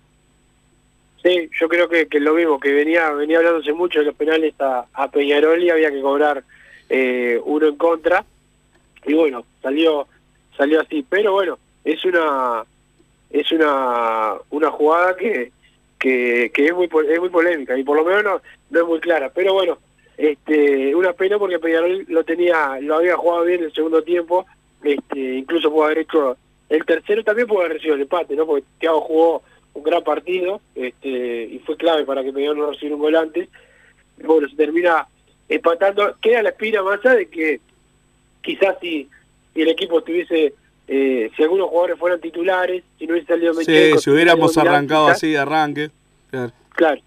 Sí, yo creo que, que lo mismo, que venía venía hablándose mucho de los penales a, a Peñarol y había que cobrar eh, uno en contra. Y bueno, salió salió así. Pero bueno, es una es una una jugada que, que, que es muy es muy polémica y por lo menos no, no es muy clara. Pero bueno, este una pena porque Peñarol lo tenía lo había jugado bien el segundo tiempo. Este, incluso pudo haber hecho el tercero también pudo haber sido el empate, ¿no? Porque Thiago jugó un gran partido este, y fue clave para que Peñarol no recibiera un gol antes. Bueno, se termina empatando. Queda la espina más allá de que quizás si, si el equipo estuviese, eh, si algunos jugadores fueran titulares, si no hubiese salido Sí, Menchenko, si hubiéramos arrancado quizás- así de arranque. Claro. Claro.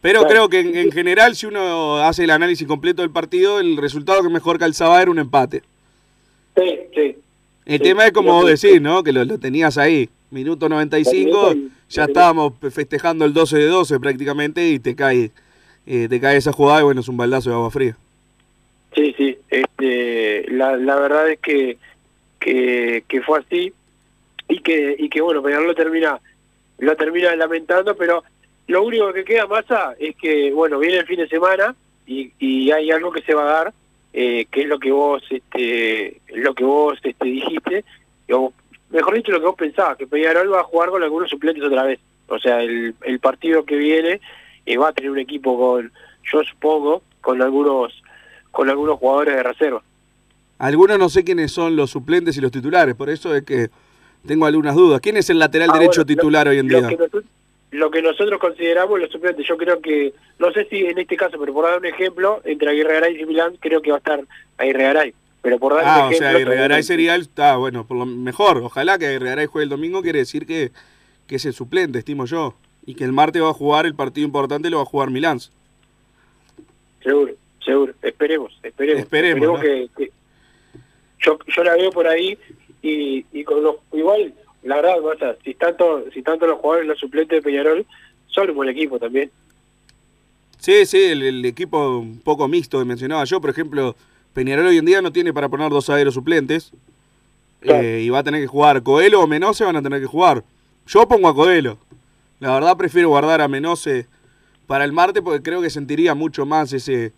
Pero Claro. creo que en, en general, si uno hace el análisis completo del partido, el resultado que mejor calzaba era un empate. Sí, sí. El Sí, tema es como que- decís, ¿no? Que lo, lo tenías ahí. Minuto 95, ya estábamos festejando el 12 de 12 prácticamente y te cae, eh, te cae esa jugada y bueno, es un baldazo de agua fría. Sí, sí. Este, la, la verdad es que, que, que fue así y que, y que bueno, Peñarol lo termina, lo termina lamentando, pero lo único que queda Massa es que, bueno, viene el fin de semana y, y hay algo que se va a dar, eh, que es lo que vos, este, lo que vos este, dijiste, o mejor dicho, lo que vos pensabas, que Peñarol va a jugar con algunos suplentes otra vez. O sea, el, el partido que viene eh, va a tener un equipo con, yo supongo, con algunos con algunos jugadores de reserva. Algunos no sé quiénes son los suplentes y los titulares, por eso es que tengo algunas dudas. ¿Quién es el lateral Ah, derecho bueno, titular lo- hoy en día? que lo que nosotros consideramos los suplentes, yo creo que, no sé si en este caso, pero por dar un ejemplo, entre Aguirre Garay y Milán, creo que va a estar Aguirre Garay. Pero por dar Ah, un o ejemplo... sea, Aguirre Garay sería el... Ah, bueno, por lo mejor. Ojalá que Aguirre Garay juegue el domingo, quiere decir que, que es el suplente, estimo yo. Y que el martes va a jugar el partido importante, lo va a jugar Milán. Seguro, seguro. Esperemos, esperemos. Esperemos, ¿no? que, que- yo, yo la veo por ahí y, y con los igual, la verdad, o sea, si tanto, si tanto los jugadores, los suplentes de Peñarol, son un buen equipo también. Sí, sí, el, el equipo un poco mixto que mencionaba yo. Por ejemplo, Peñarol hoy en día no tiene para poner dos zagueros suplentes. Eh, y va a tener que jugar Coelho o Menose van a tener que jugar. Yo pongo a Coelho. La verdad prefiero guardar a Menose para el martes porque creo que sentiría mucho más ese,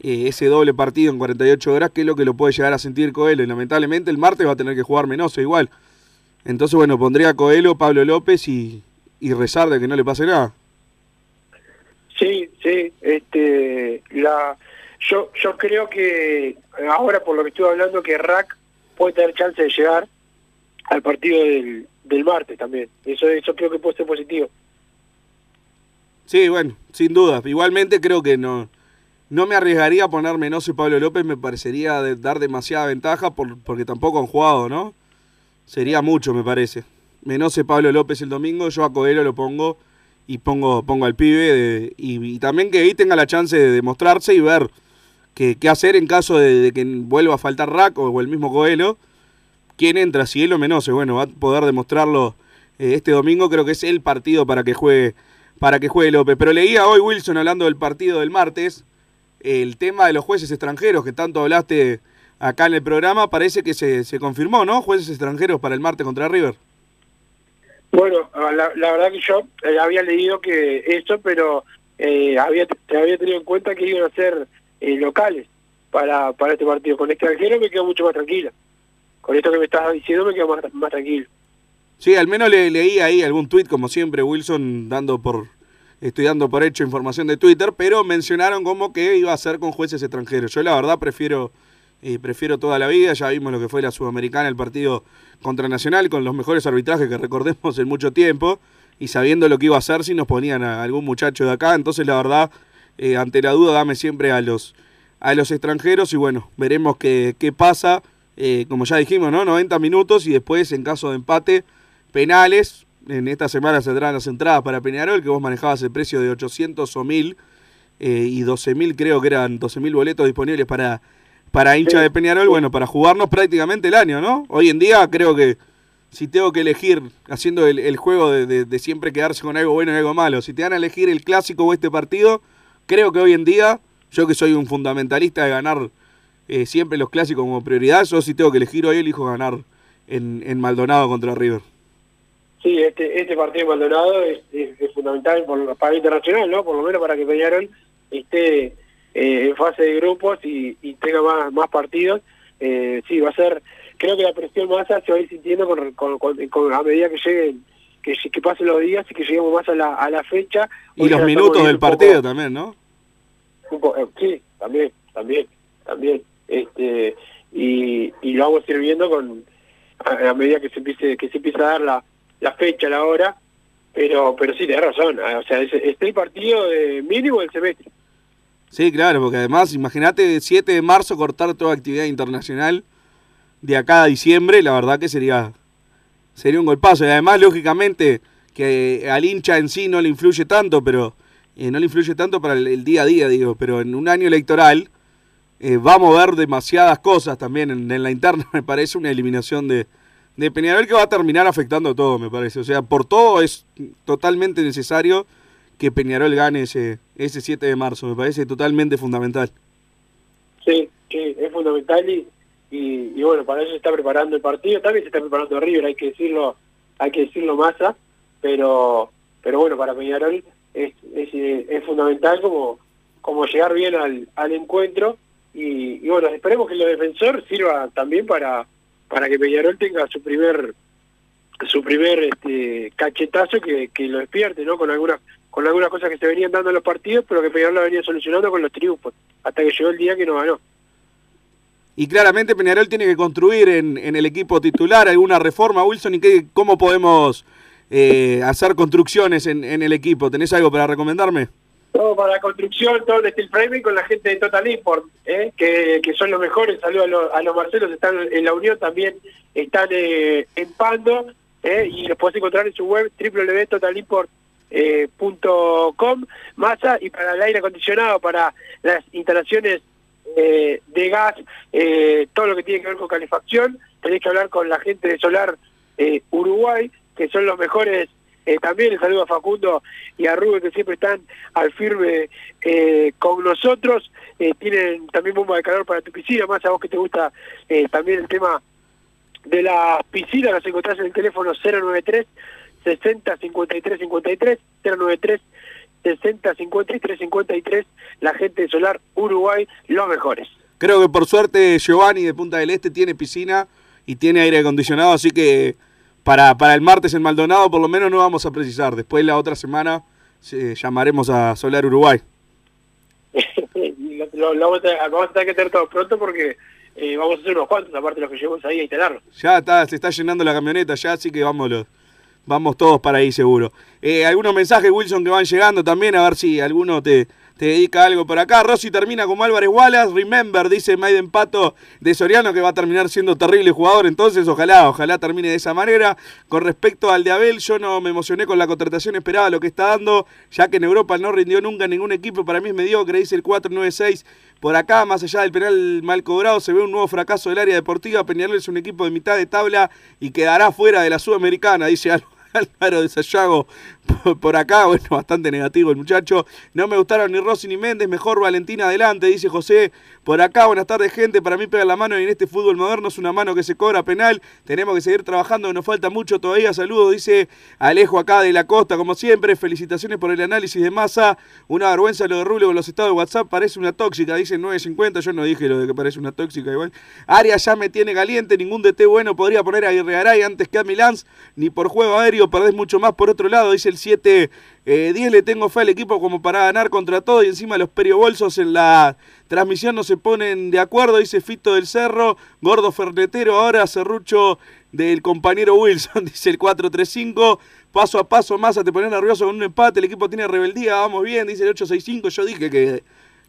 eh, ese doble partido en 48 horas que es lo que lo puede llegar a sentir Coelho. Y lamentablemente el martes va a tener que jugar Menose igual. Entonces, bueno, pondría a Coelho, Pablo López y, y rezar de que no le pase nada. Sí, sí, este, la, yo, yo creo que ahora por lo que estuve hablando que Rack puede tener chance de llegar al partido del, del martes también. Eso, eso creo que puede ser positivo. Sí, bueno, sin duda. Igualmente creo que no, no me arriesgaría a poner Menose y Pablo López, me parecería de- dar demasiada ventaja por, porque tampoco han jugado, ¿no? Sería mucho, me parece. Menose, Pablo López el domingo, yo a Coelho lo pongo y pongo, pongo al pibe de- y, y también que ahí tenga la chance de demostrarse y ver qué, hacer en caso de, de que vuelva a faltar Rack o, el mismo Coelho. ¿Quién entra? Si él o Menose, bueno, va a poder demostrarlo eh, este domingo, creo que es el partido para que juegue para que juegue López. Pero leía hoy Wilson hablando del partido del martes, el tema de los jueces extranjeros que tanto hablaste acá en el programa, parece que se, se confirmó, ¿no? Jueces extranjeros para el martes contra River. Bueno, la, la verdad que yo eh, había leído que eso, pero eh, había, había tenido en cuenta que iban a ser eh, locales para, para este partido. Con extranjero me quedo mucho más tranquila. Con esto que me estabas diciendo me quedo más, más tranquilo. Sí, al menos le, leí ahí algún tuit, como siempre, Wilson dando por, estoy dando por hecho información de Twitter, pero mencionaron como que iba a ser con jueces extranjeros. Yo la verdad prefiero, prefiero toda la vida, ya vimos lo que fue la Sudamericana, el partido contra Nacional, con los mejores arbitrajes que recordemos en mucho tiempo, y sabiendo lo que iba a hacer si nos ponían a algún muchacho de acá, entonces la verdad, eh, ante la duda, dame siempre a los, a los extranjeros, y bueno, veremos qué, qué pasa. Eh, como ya dijimos, ¿no? 90 minutos y después, en caso de empate, penales. En esta semana saldrán las entradas para Peñarol, que vos manejabas el precio de 800 o 1000 eh, y 12.000, creo que eran 12.000 boletos disponibles para, para hincha de Peñarol, bueno, para jugarnos prácticamente el año, ¿no? Hoy en día creo que si tengo que elegir, haciendo el, el juego de, de- de siempre quedarse con algo bueno y algo malo, si te dan a elegir el clásico o este partido, creo que hoy en día, yo que soy un fundamentalista de ganar eh, siempre los clásicos como prioridad, yo si tengo que elegir hoy, elijo ganar en, en Maldonado contra River. Sí, este, este partido de Maldonado es, es- es fundamental por, para el internacional, ¿no? Por lo menos para que Peñarol esté eh, en fase de grupos y, y tenga más, más partidos. Eh, sí, va a ser, creo que la presión más se va a ir sintiendo con, con- con- con- a medida que lleguen, que, que pasen los días y que lleguemos más a la, a la fecha. Y los minutos del poco- partido también, ¿no? un po- eh, sí, también, también, también. Este, y, y lo vamos a ir viendo con a, a medida que se empiece que se empieza a dar la, la fecha, la hora, pero pero sí, tenés razón, o sea, es, es el partido de mínimo del semestre. Sí, claro, porque además, imagínate, 7 de marzo cortar toda actividad internacional de acá a diciembre, la verdad que sería, sería un golpazo. Y además, lógicamente, que al hincha en sí no le influye tanto, pero eh, no le influye tanto para el, día a día, digo, pero en un año electoral eh, va a mover demasiadas cosas también en, en la interna, me parece, una eliminación de, de Peñarol que va a terminar afectando todo, me parece. O sea, por todo es totalmente necesario que Peñarol gane ese, ese 7 de marzo, me parece totalmente fundamental. Sí, sí, es fundamental y, y, bueno, para eso se está preparando el partido, también se está preparando River, hay que decirlo, hay que decirlo Massa, pero pero bueno, para Peñarol es, es, es fundamental como, como llegar bien al, al encuentro y, bueno, esperemos que el defensor sirva también para, para que Peñarol tenga su primer su primer este, cachetazo que, que lo despierte, ¿no? Con algunas con algunas cosas que se venían dando en los partidos, pero que Peñarol lo venía solucionando con los triunfos, hasta que llegó el día que no ganó. Y claramente Peñarol tiene que construir en, en el equipo titular alguna reforma, Wilson, y qué, cómo podemos eh, hacer construcciones en, en el equipo. ¿Tenés algo para recomendarme? Todo para la construcción, todo el steel framing con la gente de Total Import, ¿eh? que, que son los mejores. Saludos a, los- a los Marcelos, están en la Unión también, están eh, en Pando, ¿eh? y los podés encontrar en su web www.totalimport.com. Masa y para el aire acondicionado, para las instalaciones eh, de gas, eh, todo lo que tiene que ver con calefacción, tenés que hablar con la gente de Solar eh, Uruguay, que son los mejores. Eh, también el saludo a Facundo y a Rubén, que siempre están al firme eh, con nosotros. Eh, tienen también bomba de calor para tu piscina, más a vos que te gusta eh, también el tema de la piscina, los encontrás en el teléfono 093 60 53 53 093 60 53 53 la gente de Solar Uruguay, los mejores. Creo que por suerte Giovanni de Punta del Este tiene piscina y tiene aire acondicionado, así que para, para el martes en Maldonado por lo menos no vamos a precisar. Después la otra semana eh, llamaremos a Solar Uruguay. Lo, vamos, a, vamos a tener que tener todo pronto porque eh, vamos a hacer unos cuantos, aparte de los que llevamos ahí a instalarlos. Ya está, se está llenando la camioneta ya, así que vámonos. Vamos todos para ahí seguro. Eh, algunos mensajes, Wilson, que van llegando también, a ver si alguno te, te dedica algo por acá. Rossi termina como Álvarez Wallace. Remember, dice Maiden Pato de Soriano, que va a terminar siendo terrible jugador. Entonces, ojalá, ojalá termine de esa manera. Con respecto al de Abel, yo no me emocioné con la contratación, esperaba lo que está dando, ya que en Europa no rindió nunca ningún equipo. Para mí es mediocre, dice el 496. Por acá, más allá del penal mal cobrado, se ve un nuevo fracaso del área deportiva. Peñarol es un equipo de mitad de tabla y quedará fuera de la Sudamericana, dice Álvaro. Álvaro de Sayago por- acá, bueno, bastante negativo el muchacho. No me gustaron ni Rossi ni Méndez, mejor Valentina adelante, dice José. Por acá, buenas tardes, gente. Para mí pega la mano y en este fútbol moderno es una mano que se cobra penal. Tenemos que seguir trabajando, nos falta mucho todavía. Saludos, dice Alejo acá de la costa, como siempre. Felicitaciones por el análisis de masa. Una vergüenza lo de Rubio con los estados de WhatsApp. Parece una tóxica, dice 950. Yo no dije lo de que parece una tóxica igual. Arias ya me tiene caliente. Ningún DT bueno podría poner a Guerregaray antes que a Milán. Ni por juego aéreo perdés mucho más por otro lado, dice el 7. Eh, 10 le tengo fe al equipo como para ganar contra todo y encima los periobolsos en la transmisión no se ponen de acuerdo, dice Fito del Cerro, Gordo Fernetero, ahora Cerrucho del compañero Wilson, dice el 435, paso a paso más te pones nervioso con un empate, el equipo tiene rebeldía, vamos bien, dice el 865, yo dije que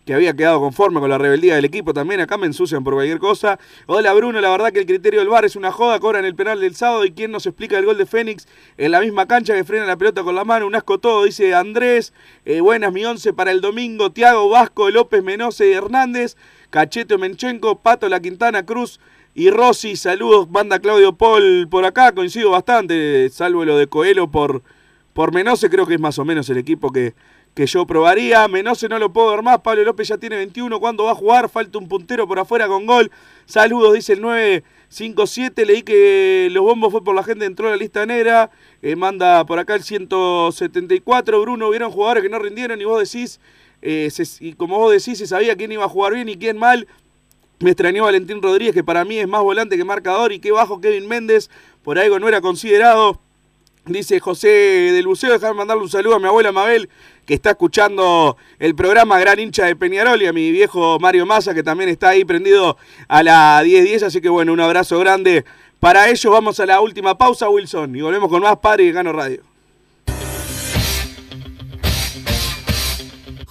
que había quedado conforme con la rebeldía del equipo también. Acá me ensucian por cualquier cosa. Hola Bruno, la verdad que el criterio del VAR es una joda. Cobran el penal del sábado y quién nos explica el gol de Fénix en la misma cancha que frena la pelota con la mano. Un asco todo, dice Andrés. Eh, buenas, mi once para el domingo. Tiago Vasco, López Menose Hernández, Cachete Menchenko, Pato La Quintana Cruz. Y Rossi, saludos, banda Claudio Paul por acá, coincido bastante, salvo lo de Coelho por, por Menose, creo que es más o menos el equipo que, que yo probaría. Menose no lo puedo ver más. Pablo López ya tiene 21. ¿Cuándo va a jugar? Falta un puntero por afuera con gol. Saludos, dice el 957. Leí que los bombos fue por la gente, entró a la lista negra. Eh, manda por acá el 174. Bruno, hubieron jugadores que no rindieron y vos decís, eh, y como vos decís, se sabía quién iba a jugar bien y quién mal. Me extrañó Valentín Rodríguez, que para mí es más volante que marcador. Y qué bajo Kevin Méndez. Por algo no era considerado. Dice José del Buceo, déjame mandarle un saludo a mi abuela Mabel, que está escuchando el programa Gran Hincha de Peñarol, y a mi viejo Mario Massa, que también está ahí prendido a la 10.10. Así que bueno, un abrazo grande para ellos. Vamos a la última pausa, Wilson, y volvemos con más Padre y Gano Radio.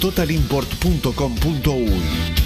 totalimport.com.uy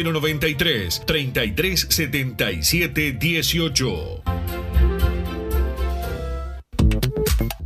093 33 77 18.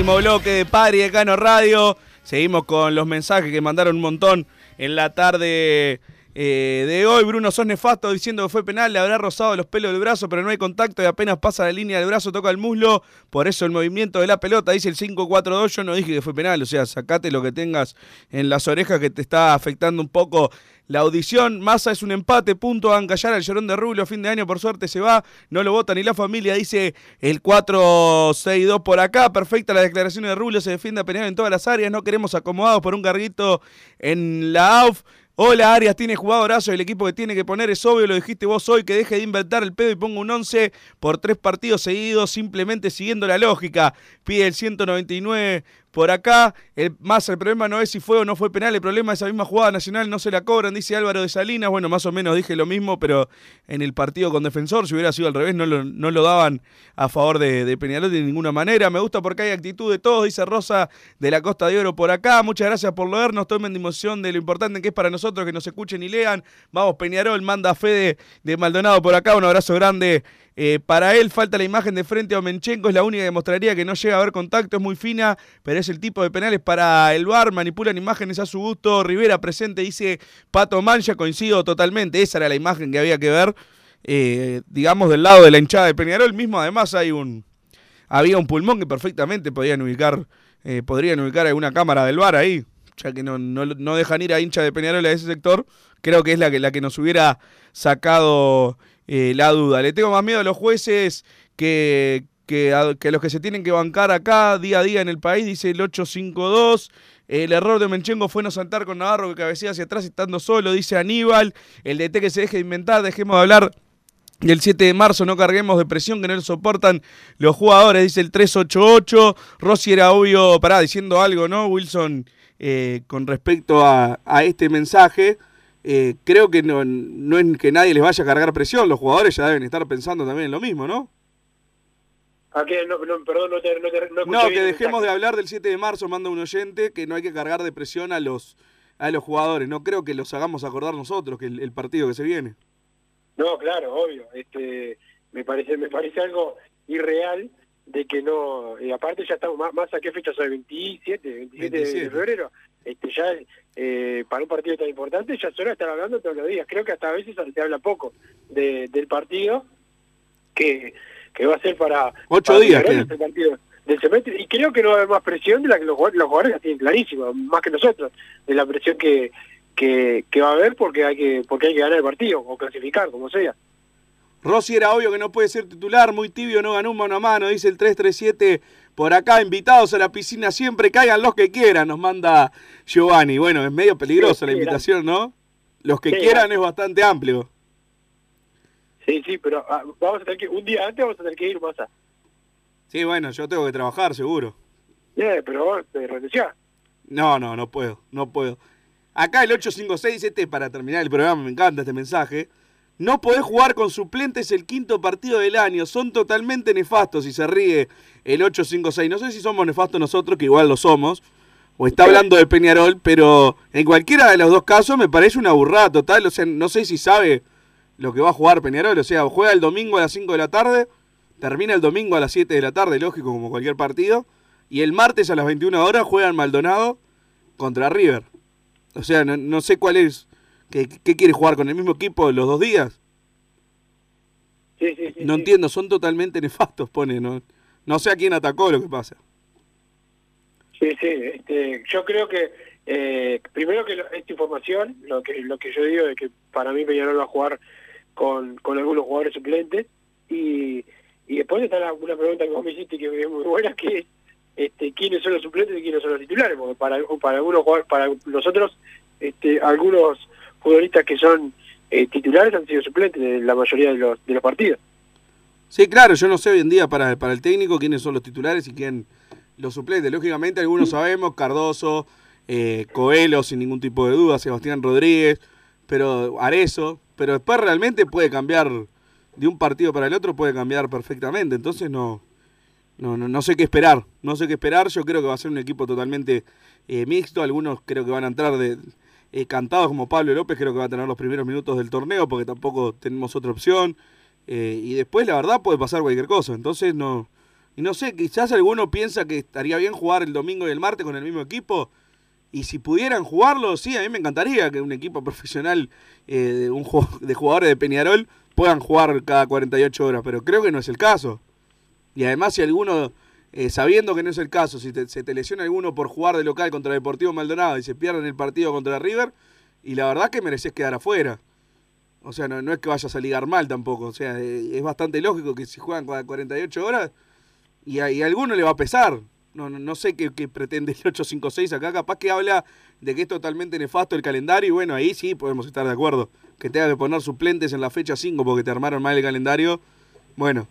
Último bloque de Padre de Cano Radio. Seguimos con los mensajes que mandaron un montón en la tarde eh, de hoy. Bruno sos nefasto diciendo que fue penal, le habrá rozado los pelos del brazo, pero no hay contacto y apenas pasa la línea del brazo, toca el muslo. Por eso el movimiento de la pelota, dice el 5-4-2. Yo no dije que fue penal, o sea, sacate lo que tengas en las orejas que te está afectando un poco la audición. Massa es un empate, punto. a callar al llorón de Rubio. Fin de año, por suerte, se va. No lo vota ni la familia. Dice el 4-6-2 por acá. Perfecta la declaración de Rubio. Se defiende a Peñarol en todas las áreas. No queremos acomodados por un carguito en la AUF. Hola Arias, tiene jugadorazo, el equipo que tiene que poner es obvio, lo dijiste vos hoy, que deje de inventar el pedo y ponga un 11 por tres partidos seguidos, simplemente siguiendo la lógica. Pide el 199 por acá. El, más el problema no es si fue o no fue penal, el problema es esa misma jugada nacional no se la cobran, dice Álvaro de Salinas. Bueno, más o menos dije lo mismo, pero en el partido con Defensor, si hubiera sido al revés, no lo, no lo daban a favor de, de Peñarol de ninguna manera. Me gusta porque hay actitud de todos, dice Rosa de la Costa de Oro por acá. Muchas gracias por leernos, tomen dimensión de lo importante que es para nosotros que nos escuchen y lean. Vamos, Peñarol, manda Fede de Maldonado por acá, un abrazo grande. Eh, para él falta la imagen de frente a Omenchenko, es la única que mostraría que no llega a haber contacto, es muy fina, pero es el tipo de penales para el VAR, manipulan imágenes a su gusto. Rivera presente, dice Pato Mancha, coincido totalmente, esa era la imagen que había que ver, eh, digamos, del lado de la hinchada de Peñarol mismo. Además hay un, había un pulmón que perfectamente podían ubicar, eh, podrían ubicar alguna cámara del VAR ahí, ya que no, no, no dejan ir a hincha de Peñarol a ese sector. Creo que es la que, la que nos hubiera sacado eh, la duda. Le tengo más miedo a los jueces que, que, a, los que se tienen que bancar acá día a día en el país, dice el 852. El error de Menchengo fue no saltar con Navarro que cabecea hacia atrás estando solo, dice Aníbal. El DT que se deje de inventar, dejemos de hablar del 7 de marzo no carguemos de presión que no lo soportan los jugadores, dice el 388. Rossi era obvio, pará, diciendo algo, ¿no? Wilson, eh, con respecto a, a este mensaje. Eh, creo que no, no es que nadie les vaya a cargar presión, los jugadores ya deben estar pensando también en lo mismo, ¿no? ¿A qué? No, no, perdón, no te, no te no que dejemos de hablar del 7 de marzo, manda un oyente, que no hay que cargar de presión a los, a los jugadores. No creo que los hagamos acordar nosotros, que el, el partido que se viene. No, claro, obvio. Este, me parece, me parece algo irreal de que no, y aparte ya estamos más, más a qué fecha soy, 27, 27 de 27. febrero, este ya eh, para un partido tan importante ya suele estar hablando todos los días. Creo que hasta a veces se habla poco de, del partido que, que va a ser para Ocho para días este partido del semestre y creo que no va a haber más presión de la que los jugadores, los jugadores la tienen clarísimo, más que nosotros, de la presión que, que, que va a haber porque hay que porque hay que ganar el partido o clasificar, como sea. Rossi era obvio que no puede ser titular, muy tibio, no ganó un mano a mano, dice el 337 por acá, invitados a la piscina siempre, caigan los que quieran, nos manda Giovanni. Bueno, es medio peligrosa la invitación, ¿no? Los que Sí, quieran es bastante amplio. Sí, sí, pero ah, vamos a tener que, un día antes vamos a tener que ir más a... Sí, bueno, yo tengo que trabajar, seguro. Eh, pero vos te renunciás. No, no, no puedo, no puedo. Acá el 856, este para terminar el programa, me encanta este mensaje. No podés jugar con suplentes el quinto partido del año, son totalmente nefastos y se ríe el 856. No sé si somos nefastos nosotros, que igual lo somos, o está hablando de Peñarol, pero en cualquiera de los dos casos me parece una burrada total. O sea, no sé si sabe lo que va a jugar Peñarol. O sea, juega el domingo a las 5 de la tarde, termina el domingo a las 7 de la tarde, lógico, como cualquier partido. Y el martes a las 21 horas juegan Maldonado contra River. O sea, no, no sé cuál es. ¿Qué, qué quiere jugar con el mismo equipo los dos días? Sí, sí, sí. No entiendo, son totalmente nefastos, pone. No, no sé a quién atacó lo que pasa. Sí, sí, este, yo creo que eh, primero que lo- esta información, lo que lo que yo digo es que para mí Peñarol va a jugar con, con algunos jugadores suplentes y, y después está la- una pregunta que vos me hiciste que es muy buena que es este, quiénes son los suplentes y quiénes son los titulares, porque para, para algunos jugadores, para nosotros, este, algunos futbolistas que son eh, titulares han sido suplentes de la mayoría de los, de los partidos. Sí, claro, yo no sé hoy en día para, para el técnico quiénes son los titulares y quién los suplentes. Lógicamente algunos sabemos, Cardoso, eh, Coelho sin ningún tipo de duda, Sebastián Rodríguez, pero Arezo, pero después realmente puede cambiar de un partido para el otro, puede cambiar perfectamente. Entonces no, no, no, no sé qué esperar, no sé qué esperar. Yo creo que va a ser un equipo totalmente eh, mixto. Algunos creo que van a entrar de eh, cantados como Pablo López, creo que va a tener los primeros minutos del torneo porque tampoco tenemos otra opción. Eh, y después la verdad puede pasar cualquier cosa. Entonces no, y no sé, quizás alguno piensa que estaría bien jugar el domingo y el martes con el mismo equipo. Y si pudieran jugarlo, sí, a mí me encantaría que un equipo profesional eh, de, un, de jugadores de Peñarol puedan jugar cada 48 horas, pero creo que no es el caso. Y además si alguno, eh, sabiendo que no es el caso, si se te lesiona alguno por jugar de local contra Deportivo Maldonado y se pierden el partido contra River, y la verdad que mereces quedar afuera. O sea, no, no es que vayas a ligar mal tampoco. O sea, eh, es bastante lógico que si juegan cada 48 horas y a, y a alguno le va a pesar. No, no, sé qué, qué pretende el 856 acá. Capaz que habla de que es totalmente nefasto el calendario y bueno, ahí sí podemos estar de acuerdo. Que tenga que poner suplentes en la fecha 5 porque te armaron mal el calendario. Bueno,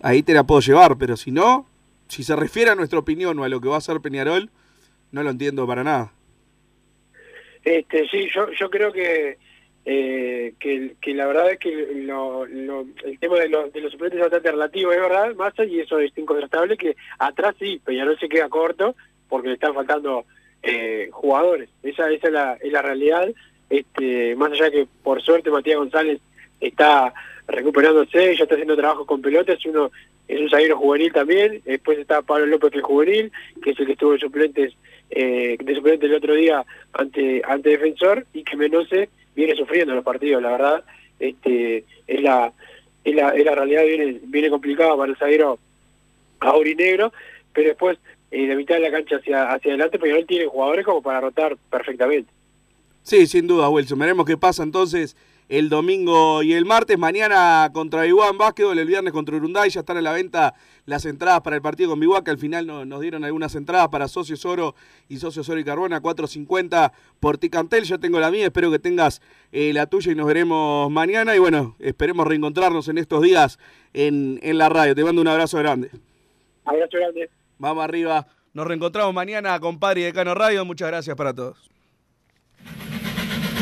ahí te la puedo llevar, pero si no, si se refiere a nuestra opinión o a lo que va a hacer Peñarol, no lo entiendo para nada. Este, sí, yo, yo creo que, eh, que, la verdad es que lo, lo- el tema de, los de los suplentes es bastante relativo, es verdad, Massa, y eso es incontrastable, que atrás sí, Peñarol se queda corto porque le están faltando eh, jugadores. Esa, esa es, la, es la realidad. Este, más allá de que por suerte Matías González está recuperándose, ya está haciendo trabajo con pelotas, uno es un zaguero juvenil también, después está Pablo López que es juvenil, que es el que estuvo de suplentes, eh, de suplente el otro día ante, ante defensor, y que Menose viene sufriendo los partidos, la verdad, este es la, es la, es la realidad viene, viene complicada para el zaguero aurinegro, pero después eh, de mitad de la cancha hacia, hacia adelante, él tiene jugadores como para rotar perfectamente. Sí, sin duda, Wilson. Veremos qué pasa entonces el domingo y el martes. Mañana contra Iguán Básquetbol, el viernes contra Urunday. Ya están a la venta las entradas para el partido con que al final nos dieron algunas entradas para Socios Oro y Socios Oro y Carbona, 4.50 por Ticantel. Yo tengo la mía, espero que tengas eh, la tuya y nos veremos mañana. Y bueno, esperemos reencontrarnos en estos días en, en la radio. Te mando un abrazo grande. Abrazo grande. Vamos arriba. Nos reencontramos mañana con Padre y Decano Radio. Muchas gracias para todos.